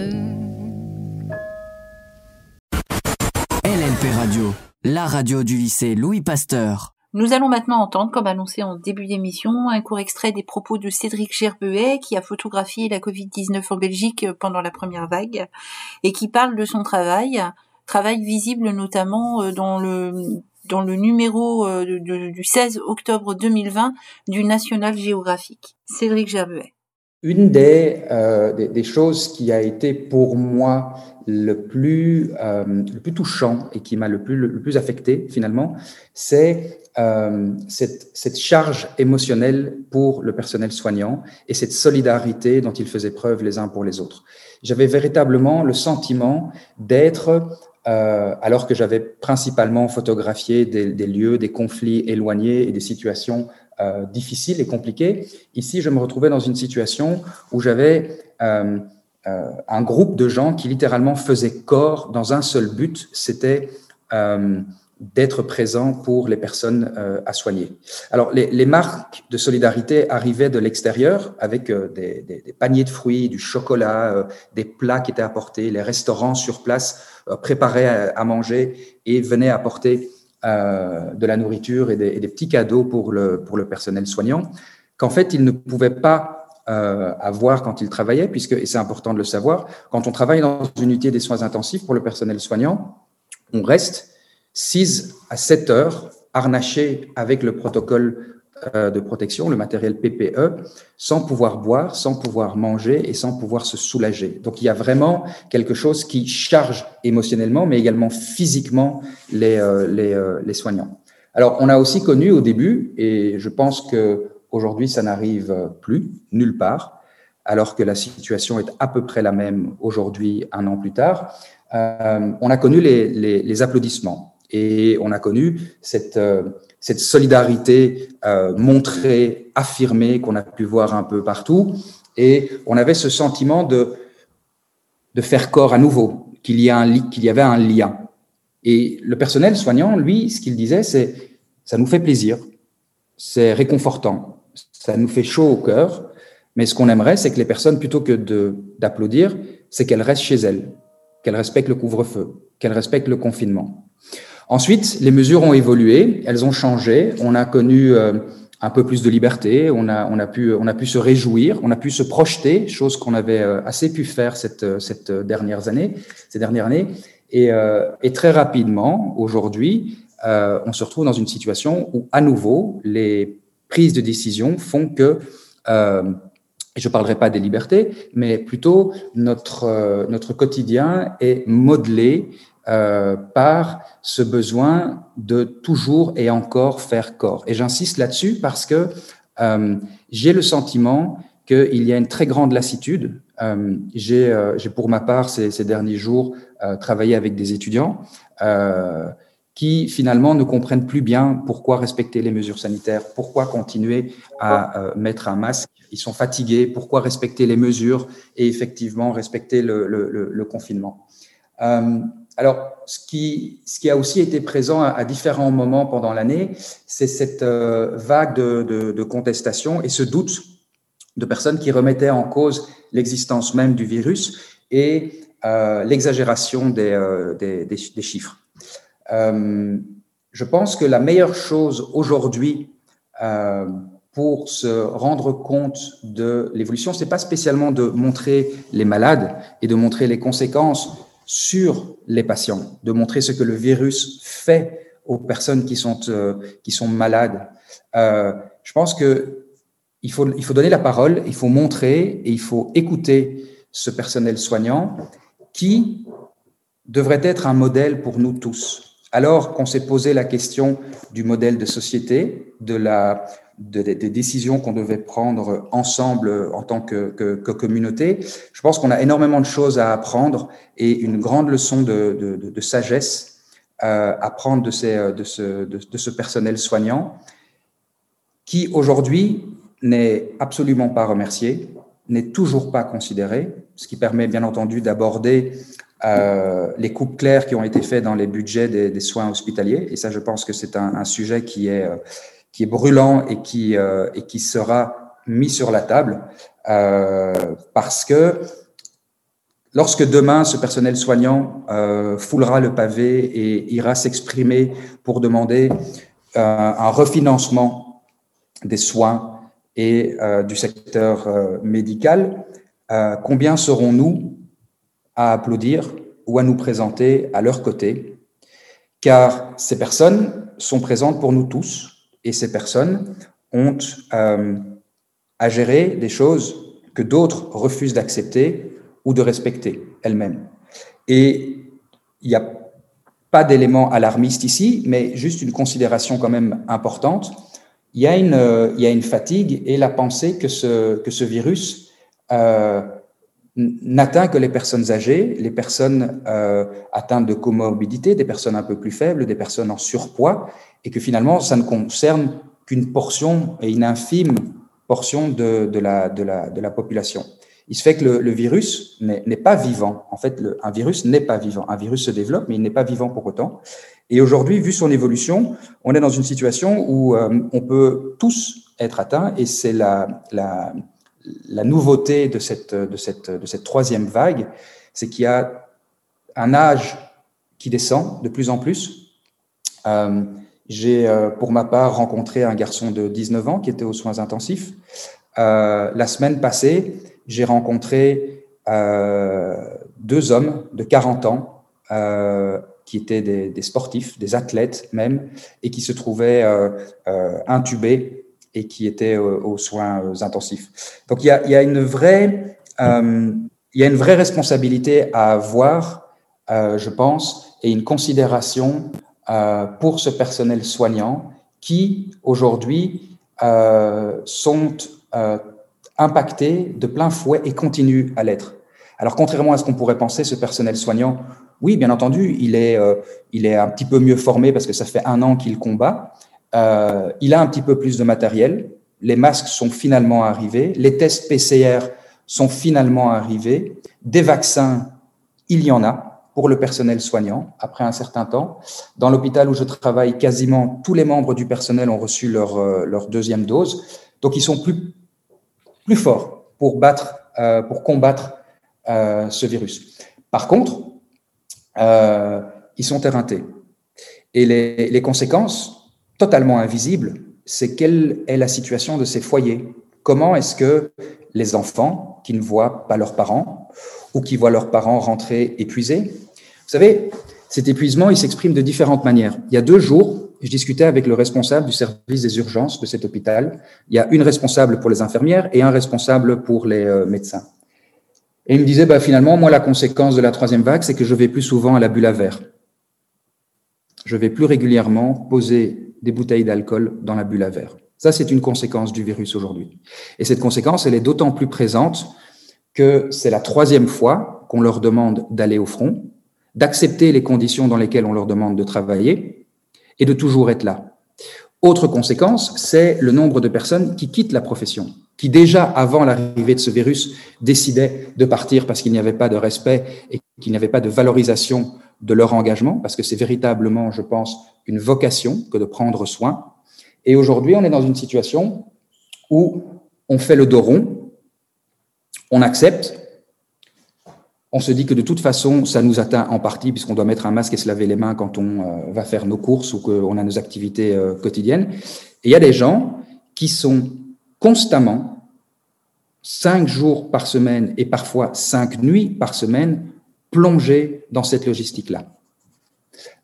LNP Radio, la radio du lycée Louis Pasteur. Nous allons maintenant entendre, comme annoncé en début d'émission, un court extrait des propos de Cédric Gerbuet, qui a photographié la Covid-19 en Belgique pendant la première vague, et qui parle de son travail, travail visible notamment euh, dans le dans le numéro euh, de- de- du 16 octobre 2020 du National Geographic. Cédric Gerbuet. Une des, euh, des, des choses qui a été pour moi le plus, euh, le plus touchant et qui m'a le plus, le plus affecté finalement, c'est euh, cette, cette charge émotionnelle pour le personnel soignant et cette solidarité dont ils faisaient preuve les uns pour les autres. J'avais véritablement le sentiment d'être, euh, alors que j'avais principalement photographié des, lieux, des conflits éloignés et des situations euh, difficiles et compliquées, ici je me retrouvais dans une situation où j'avais euh, un groupe de gens qui littéralement faisaient corps dans un seul but, c'était d'être présent pour les personnes euh, à soigner. Alors, les, marques de solidarité arrivaient de l'extérieur avec euh, des, paniers de fruits, du chocolat, euh, des plats qui étaient apportés, les restaurants sur place préparaient à, manger et venaient apporter de la nourriture et des, et des petits cadeaux pour le, pour le personnel soignant, qu'en fait, ils ne pouvaient pas avoir quand ils travaillaient, puisque, et c'est important de le savoir, quand on travaille dans une unité des soins intensifs pour le personnel soignant, on reste 6 à 7 heures harnaché avec le protocole euh, de protection, le matériel PPE, sans pouvoir boire, sans pouvoir manger et sans pouvoir se soulager. Donc il y a vraiment quelque chose qui charge émotionnellement, mais également physiquement les, euh, les, euh, les soignants. Alors on a aussi connu au début, et je pense que aujourd'hui ça n'arrive plus nulle part, alors que la situation est à peu près la même aujourd'hui, un an plus tard, on a connu les, les, les applaudissements et on a connu cette, euh, solidarité euh, montrée, affirmée, qu'on a pu voir un peu partout. Et on avait ce sentiment de, faire corps à nouveau, qu'il y, avait un lien. Et le personnel soignant, lui, ce qu'il disait, c'est ça nous fait plaisir, c'est réconfortant, ça nous fait chaud au cœur, mais ce qu'on aimerait, c'est que les personnes, plutôt que d'applaudir, c'est qu'elles restent chez elles, qu'elles respectent le couvre-feu, qu'elles respectent le confinement. Ensuite, les mesures ont évolué, elles ont changé. On a connu euh, un peu plus de liberté, on a, on, a pu, on a pu se réjouir, on a pu se projeter, chose qu'on avait euh, assez pu faire cette, euh, cette dernières années, ces dernières années. Et, très rapidement, aujourd'hui, on se retrouve dans une situation où, à nouveau, les prises de décision font que euh, je ne parlerai pas des libertés, mais plutôt notre, notre quotidien est modelé euh, par ce besoin de toujours et encore faire corps. Et j'insiste là-dessus parce que euh, j'ai le sentiment qu'il y a une très grande lassitude. Euh, j'ai pour ma part ces, ces derniers jours travaillé avec des étudiants qui finalement ne comprennent plus bien pourquoi respecter les mesures sanitaires, pourquoi continuer à mettre un masque. Ils sont fatigués, pourquoi respecter les mesures et effectivement respecter le, le, le, le confinement? Alors, ce qui, ce a aussi été présent à, différents moments pendant l'année, c'est cette euh, vague de, contestation et ce doute de personnes qui remettaient en cause l'existence même du virus et euh, l'exagération des, euh, chiffres. Je pense que la meilleure chose aujourd'hui pour se rendre compte de l'évolution, c'est pas spécialement de montrer les malades et de montrer les conséquences sur les patients, de montrer ce que le virus fait aux personnes qui sont, euh, qui sont malades. Euh, je pense que il faut, il faut donner la parole, il faut montrer et il faut écouter ce personnel soignant qui devrait être un modèle pour nous tous. Alors qu'on s'est posé la question du modèle de société, de la, des décisions qu'on devait prendre ensemble en tant que, communauté. Je pense qu'on a énormément de choses à apprendre et une grande leçon de, de, de sagesse euh, à prendre de, ces, de, ce, de, ce personnel soignant qui aujourd'hui n'est absolument pas remercié, n'est toujours pas considéré, ce qui permet bien entendu d'aborder euh, les coupes claires qui ont été faites dans les budgets des, soins hospitaliers. Et ça, je pense que c'est un, sujet qui est, euh, qui est brûlant et qui, euh, et qui sera mis sur la table euh, parce que lorsque demain ce personnel soignant euh, foulera le pavé et ira s'exprimer pour demander un refinancement des soins et du secteur médical, combien serons-nous à applaudir ou à nous présenter à leur côté, car ces personnes sont présentes pour nous tous et ces personnes ont euh, à gérer des choses que d'autres refusent d'accepter ou de respecter elles-mêmes. Et il n'y a pas d'élément alarmiste ici, mais juste une considération quand même importante. Il y a une, une fatigue et la pensée que ce, que ce virus euh, n'atteint que les personnes âgées, les personnes euh, atteintes de comorbidité, des personnes un peu plus faibles, des personnes en surpoids, et que finalement, ça ne concerne qu'une portion et une infime portion de, de, la, de, la, population. Il se fait que le, virus n'est pas vivant. En fait, un virus n'est pas vivant. Un virus se développe, mais il n'est pas vivant pour autant. Et aujourd'hui, vu son évolution, on est dans une situation où euh, on peut tous être atteints, et c'est la, la, la nouveauté de cette, de cette, de cette troisième vague, c'est qu'il y a un âge qui descend de plus en plus. Euh, J'ai, euh, pour ma part, rencontré un garçon de 19 ans qui était aux soins intensifs. Euh, la semaine passée, j'ai rencontré euh, deux hommes de 40 ans qui étaient des, sportifs, des athlètes même, et qui se trouvaient intubés et qui étaient aux soins intensifs. Donc il y a, une vraie, il y a une vraie responsabilité à avoir, je pense, et une considération euh, pour ce personnel soignant qui aujourd'hui euh, sont euh, impactés de plein fouet et continuent à l'être. Alors contrairement à ce qu'on pourrait penser, ce personnel soignant, oui, bien entendu, il est, euh, il est un petit peu mieux formé parce que ça fait un an qu'il combat, il a un petit peu plus de matériel. Les masques sont finalement arrivés. Les tests PCR sont finalement arrivés. Des vaccins, il y en a pour le personnel soignant après un certain temps. Dans l'hôpital où je travaille, quasiment tous les membres du personnel ont reçu leur, euh, deuxième dose. Donc, ils sont plus, plus forts pour, battre, euh, pour combattre euh, ce virus. Par contre, ils sont éreintés. Et les, les conséquences, totalement invisible, c'est quelle est la situation de ces foyers? Comment est-ce que les enfants qui ne voient pas leurs parents ou qui voient leurs parents rentrer épuisés, vous savez, cet épuisement, il s'exprime de différentes manières. Il y a deux jours, je discutais avec le responsable du service des urgences de cet hôpital. Il y a une responsable pour les infirmières et un responsable pour les euh, médecins. Et il me disait, bah, finalement, moi, la conséquence de la troisième vague, c'est que je vais plus souvent à la bulle à verre. Je vais plus régulièrement poser des bouteilles d'alcool dans la bulle à verre. Ça, c'est une conséquence du virus aujourd'hui. Et cette conséquence, elle est d'autant plus présente que c'est la troisième fois qu'on leur demande d'aller au front, d'accepter les conditions dans lesquelles on leur demande de travailler et de toujours être là. Autre conséquence, c'est le nombre de personnes qui quittent la profession, qui déjà avant l'arrivée de ce virus décidaient de partir parce qu'il n'y avait pas de respect et qu'il n'y avait pas de valorisation de leur engagement, parce que c'est véritablement, je pense, une vocation que de prendre soin. Et aujourd'hui, on est dans une situation où on fait le dos rond, on accepte, on se dit que de toute façon, ça nous atteint en partie puisqu'on doit mettre un masque et se laver les mains quand on euh, va faire nos courses ou qu'on a nos activités euh, quotidiennes. Et il y a des gens qui sont constamment, cinq jours par semaine et parfois cinq nuits par semaine, plongés dans cette logistique-là.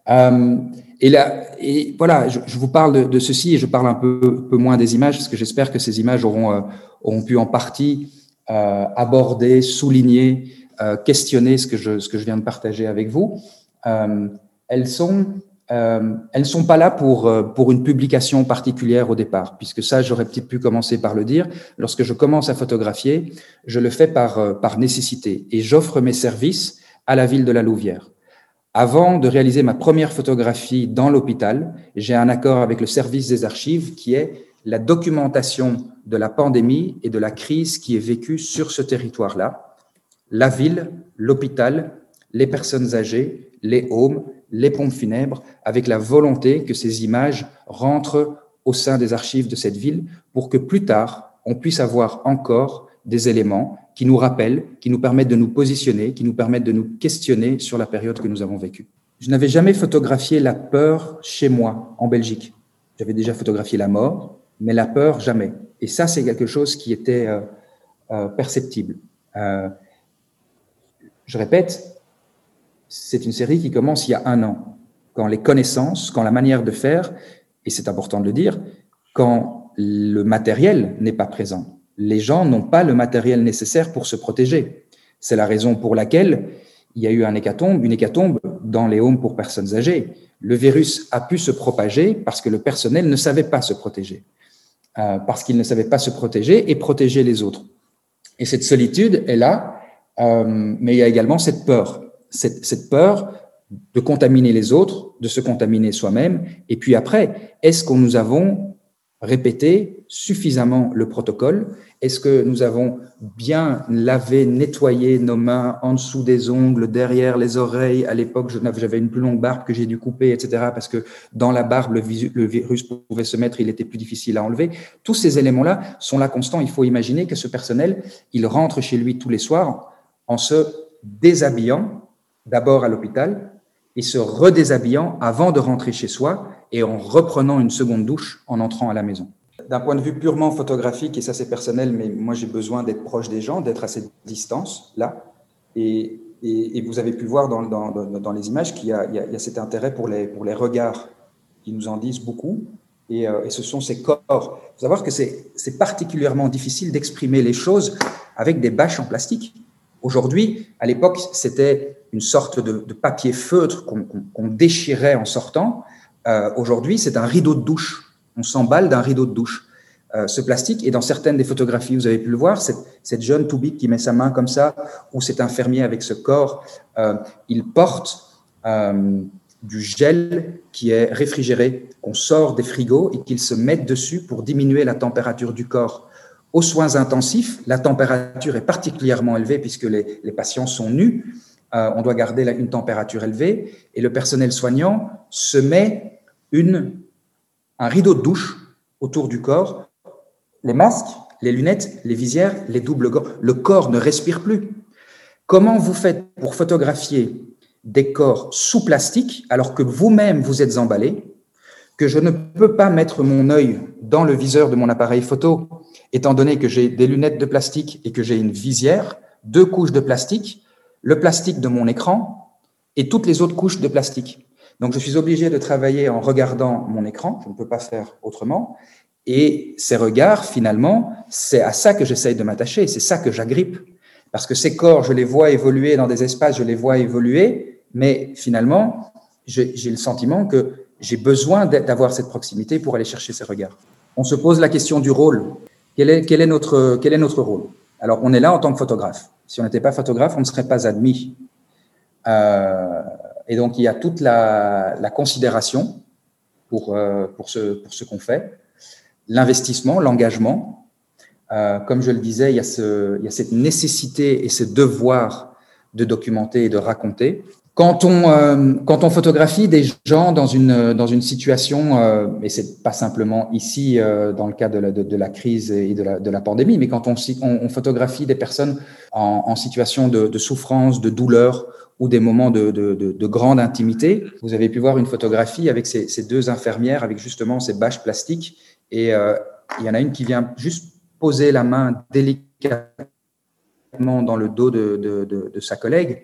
Euh, et là, et voilà, je, vous parle de, de, ceci et je parle un peu, peu moins des images parce que j'espère que ces images auront, euh, auront pu en partie euh, aborder, souligner, euh, questionner ce que, je, ce que je viens de partager avec vous. Euh, elles sont euh, elles sont pas là pour, euh, pour une publication particulière au départ, puisque ça, j'aurais peut-être pu commencer par le dire. Lorsque je commence à photographier, je le fais par, euh, par nécessité et j'offre mes services à la ville de la Louvière. Avant de réaliser ma première photographie dans l'hôpital, j'ai un accord avec le service des archives qui est la documentation de la pandémie et de la crise qui est vécue sur ce territoire-là. La ville, l'hôpital, les personnes âgées, les homes, les pompes funèbres, avec la volonté que ces images rentrent au sein des archives de cette ville pour que plus tard, on puisse avoir encore des éléments qui nous rappellent, qui nous permettent de nous positionner, qui nous permettent de nous questionner sur la période que nous avons vécue. Je n'avais jamais photographié la peur chez moi, en Belgique. J'avais déjà photographié la mort, mais la peur, jamais. Et ça, c'est quelque chose qui était euh, euh, perceptible. Euh, je répète, c'est une série qui commence il y a un an, quand les connaissances, quand la manière de faire, et c'est important de le dire, quand le matériel n'est pas présent. Les gens n'ont pas le matériel nécessaire pour se protéger. C'est la raison pour laquelle il y a eu un hécatombe, une hécatombe dans les homes pour personnes âgées. Le virus a pu se propager parce que le personnel ne savait pas se protéger, euh, parce qu'il ne savait pas se protéger et protéger les autres. Et cette solitude est là, euh, mais il y a également cette peur cette, peur de contaminer les autres, de se contaminer soi-même. Et puis après, est-ce que nous avons répété suffisamment le protocole Est-ce que nous avons bien lavé, nettoyé nos mains en dessous des ongles, derrière les oreilles? À l'époque, j'avais une plus longue barbe que j'ai dû couper, etc. Parce que dans la barbe, le, virus pouvait se mettre, il était plus difficile à enlever. Tous ces éléments-là sont là constants. Il faut imaginer que ce personnel, il rentre chez lui tous les soirs en se déshabillant d'abord à l'hôpital et se redéshabillant avant de rentrer chez soi et en reprenant une seconde douche en entrant à la maison. D'un point de vue purement photographique, et ça c'est personnel, mais moi j'ai besoin d'être proche des gens, d'être à cette distance là. Et, vous avez pu voir dans, les images qu'il y, a cet intérêt pour les, pour les regards qui nous en disent beaucoup. Et, euh, et ce sont ces corps. Il faut savoir que c'est particulièrement difficile d'exprimer les choses avec des bâches en plastique. Aujourd'hui, à l'époque, c'était une sorte de, papier feutre qu'on déchirait en sortant. Euh, aujourd'hui, c'est un rideau de douche. On s'emballe d'un rideau de douche. Euh, ce plastique, et dans certaines des photographies, vous avez pu le voir, cette, cette jeune Toubik qui met sa main comme ça, ou cet infirmier avec ce corps, euh, il porte du gel qui est réfrigéré, qu'on sort des frigos et qu'il se met dessus pour diminuer la température du corps. Aux soins intensifs, la température est particulièrement élevée puisque les, patients sont nus. Euh, on doit garder une température élevée et le personnel soignant se met un rideau de douche autour du corps. Les masques, les lunettes, les visières, les doubles gants, le corps ne respire plus. Comment vous faites pour photographier des corps sous plastique alors que vous-même vous êtes emballé, que je ne peux pas mettre mon œil dans le viseur de mon appareil photo étant donné que j'ai des lunettes de plastique et que j'ai une visière, deux couches de plastique, le plastique de mon écran et toutes les autres couches de plastique. Donc je suis obligé de travailler en regardant mon écran, je ne peux pas faire autrement. Et ces regards, finalement, c'est à ça que j'essaye de m'attacher, c'est ça que j'agrippe. Parce que ces corps, je les vois évoluer dans des espaces, je les vois évoluer, mais finalement, j'ai le sentiment que j'ai besoin d'avoir cette proximité pour aller chercher ces regards. On se pose la question du rôle. Quel est, notre, quel est notre rôle? Alors, on est là en tant que photographe. Si on n'était pas photographe, on ne serait pas admis. Euh, et donc, il y a toute la, la considération pour, euh, pour ce, pour ce qu'on fait, l'investissement, l'engagement. Euh, comme je le disais, il y, a ce, il y a cette nécessité et ce devoir de documenter et de raconter. Quand on, euh, quand on photographie des gens dans une, dans une situation, euh, et c'est pas simplement ici euh, dans le cas de la, de, la crise et de la, de la pandémie, mais quand on, on, photographie des personnes en, en situation de, souffrance, de douleur ou des moments de, de, grande intimité, vous avez pu voir une photographie avec ces, ces deux infirmières avec justement ces bâches plastiques et euh, il y en a une qui vient juste poser la main délicatement dans le dos de, de sa collègue.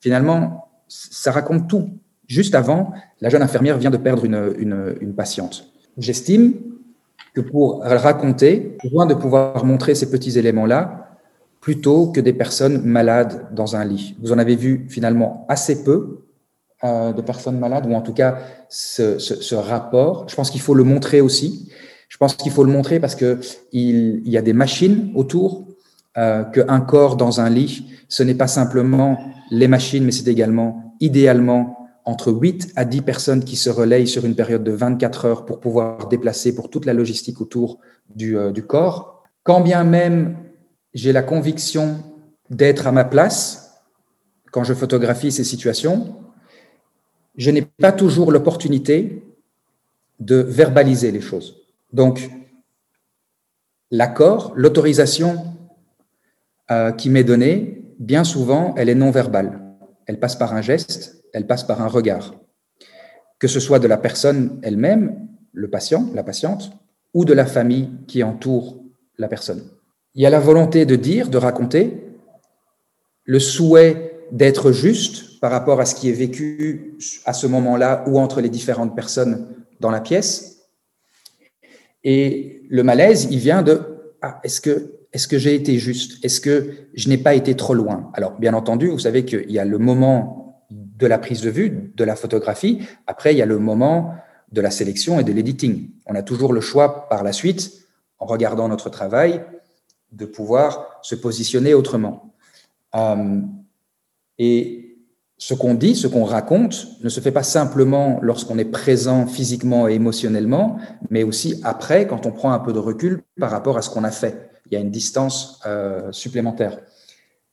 Finalement, ça raconte tout. Juste avant, la jeune infirmière vient de perdre une, patiente. J'estime que pour raconter, besoin de pouvoir montrer ces petits éléments-là plutôt que des personnes malades dans un lit. Vous en avez vu finalement assez peu euh, de personnes malades, ou en tout cas ce, ce, rapport. Je pense qu'il faut le montrer aussi. Je pense qu'il faut le montrer parce que il, il y a des machines autour, euh, qu'un corps dans un lit, ce n'est pas simplement les machines, mais c'est également idéalement entre 8 à 10 personnes qui se relayent sur une période de 24 heures pour pouvoir déplacer pour toute la logistique autour du, euh, du corps. Quand bien même j'ai la conviction d'être à ma place quand je photographie ces situations, je n'ai pas toujours l'opportunité de verbaliser les choses. Donc, l'accord, l'autorisation euh, qui m'est donnée, bien souvent, elle est non verbale. Elle passe par un geste, elle passe par un regard. Que ce soit de la personne elle-même, le patient, la patiente, ou de la famille qui entoure la personne. Il y a la volonté de dire, de raconter, le souhait d'être juste par rapport à ce qui est vécu à ce moment-là ou entre les différentes personnes dans la pièce. Et le malaise, il vient de ah, est-ce que est-ce que j'ai été juste? Est-ce que je n'ai pas été trop loin? Alors, bien entendu, vous savez qu'il y a le moment de la prise de vue, de la photographie. Après, il y a le moment de la sélection et de l'editing. On a toujours le choix par la suite, en regardant notre travail, de pouvoir se positionner autrement. Euh, et ce qu'on dit, ce qu'on raconte, ne se fait pas simplement lorsqu'on est présent physiquement et émotionnellement, mais aussi après, quand on prend un peu de recul par rapport à ce qu'on a fait. Il y a une distance euh, supplémentaire.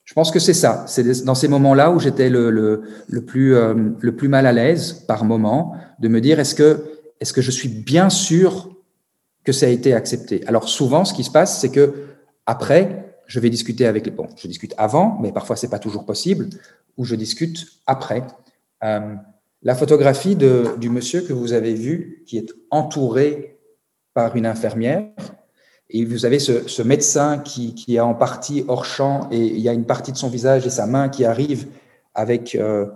Je pense que c'est ça. C'est dans ces moments-là où j'étais le, le, le, plus, euh, le plus mal à l'aise par moment, de me dire est-ce que, est-ce que je suis bien sûr que ça a été accepté? Alors souvent, ce qui se passe, c'est que après, je vais discuter avec les. Bon, je discute avant, mais parfois c'est pas toujours possible, ou je discute après. Euh, la photographie de, du monsieur que vous avez vu, qui est entouré par une infirmière, et vous avez ce, ce médecin qui, qui, est en partie hors champ, et il y a une partie de son visage et sa main qui arrive avec, euh,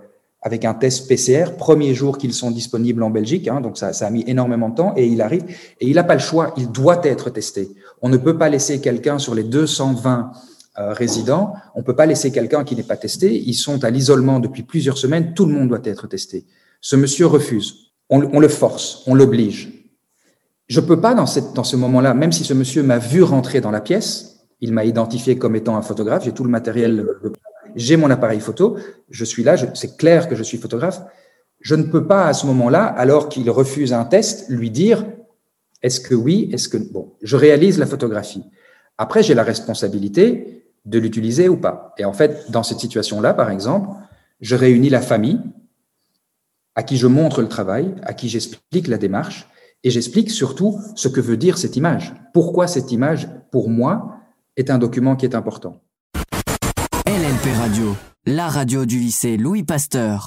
avec un test PCR, premier jour qu'ils sont disponibles en Belgique, hein, donc ça, ça, a mis énormément de temps, et il arrive, et il n'a pas le choix, il doit être testé. On ne peut pas laisser quelqu'un sur les 220 euh, résidents, on ne peut pas laisser quelqu'un qui n'est pas testé, ils sont à l'isolement depuis plusieurs semaines, tout le monde doit être testé. Ce monsieur refuse, on, le force, on l'oblige. Je peux pas dans, dans ce moment-là, même si ce monsieur m'a vu rentrer dans la pièce, il m'a identifié comme étant un photographe, j'ai tout le matériel, j'ai mon appareil photo, je suis là, c'est clair que je suis photographe. Je ne peux pas à ce moment-là, alors qu'il refuse un test, lui dire est-ce que oui, est-ce que bon, je réalise la photographie. Après, j'ai la responsabilité de l'utiliser ou pas. Et en fait, dans cette situation-là, par exemple, je réunis la famille à qui je montre le travail, à qui j'explique la démarche, et j'explique surtout ce que veut dire cette image. Pourquoi cette image, pour moi, est un document qui est important. LLP Radio, la radio du lycée Louis Pasteur.